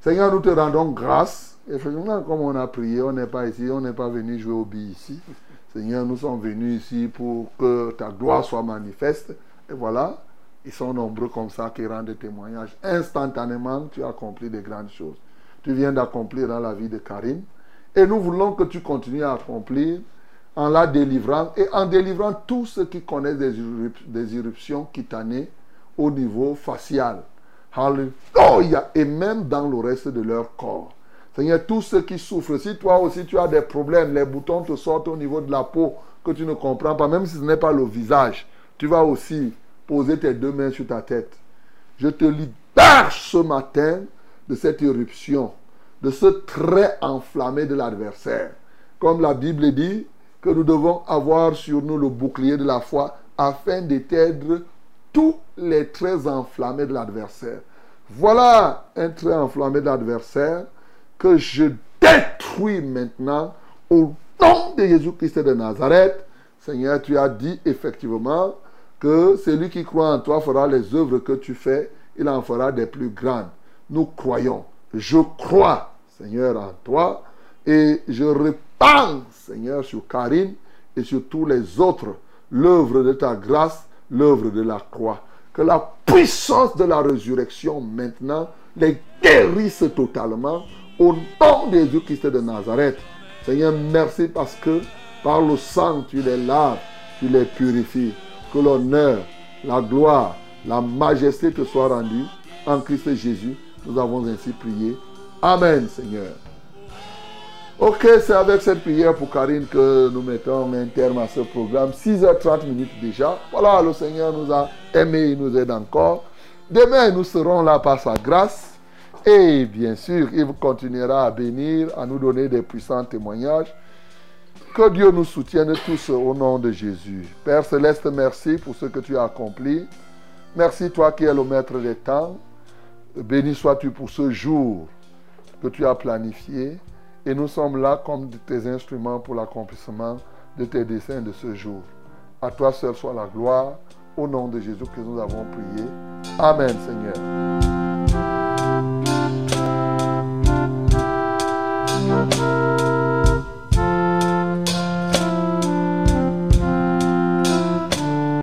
Seigneur, nous te rendons grâce. Effectivement, comme on a prié, on n'est pas ici, on n'est pas venu jouer au billes ici. Seigneur, nous sommes venus ici pour que ta gloire soit manifeste. Et voilà, ils sont nombreux comme ça qui rendent des témoignages. Instantanément, tu as accompli de grandes choses. Tu viens d'accomplir dans la vie de Karine. Et nous voulons que tu continues à accomplir en la délivrant et en délivrant tous ceux qui connaissent des, irrup- des éruptions cutanées au niveau facial. Alléluia. Et même dans le reste de leur corps. Seigneur, tous ceux qui souffrent, si toi aussi tu as des problèmes, les boutons te sortent au niveau de la peau que tu ne comprends pas, même si ce n'est pas le visage, tu vas aussi poser tes deux mains sur ta tête. Je te libère ce matin de cette éruption, de ce trait enflammé de l'adversaire. Comme la Bible dit, que nous devons avoir sur nous le bouclier de la foi afin d'éteindre tous les traits enflammés de l'adversaire. Voilà un trait enflammé de l'adversaire que je détruis maintenant au nom de Jésus-Christ de Nazareth. Seigneur, tu as dit effectivement que celui qui croit en toi fera les œuvres que tu fais, il en fera des plus grandes. Nous croyons. Je crois, Seigneur, en toi et je répands, Seigneur, sur Karine et sur tous les autres l'œuvre de ta grâce, l'œuvre de la croix. Que la puissance de la résurrection maintenant les guérisse totalement au nom de Jésus-Christ de Nazareth. Seigneur, merci parce que par le sang, tu les laves, tu les purifies. Que l'honneur, la gloire, la majesté te soient rendue en Christ Jésus. Nous avons ainsi prié. Amen, Seigneur. Ok, c'est avec cette prière pour Karine que nous mettons un terme à ce programme. 6h30 minutes déjà. Voilà, le Seigneur nous a aimés, il nous aide encore. Demain, nous serons là par sa grâce. Et bien sûr, il continuera à bénir, à nous donner des puissants témoignages. Que Dieu nous soutienne tous au nom de Jésus. Père céleste, merci pour ce que tu as accompli. Merci toi qui es le maître des temps. Béni sois-tu pour ce jour que tu as planifié et nous sommes là comme tes instruments pour l'accomplissement de tes desseins de ce jour. À toi seul soit la gloire, au nom de Jésus que nous avons prié. Amen Seigneur.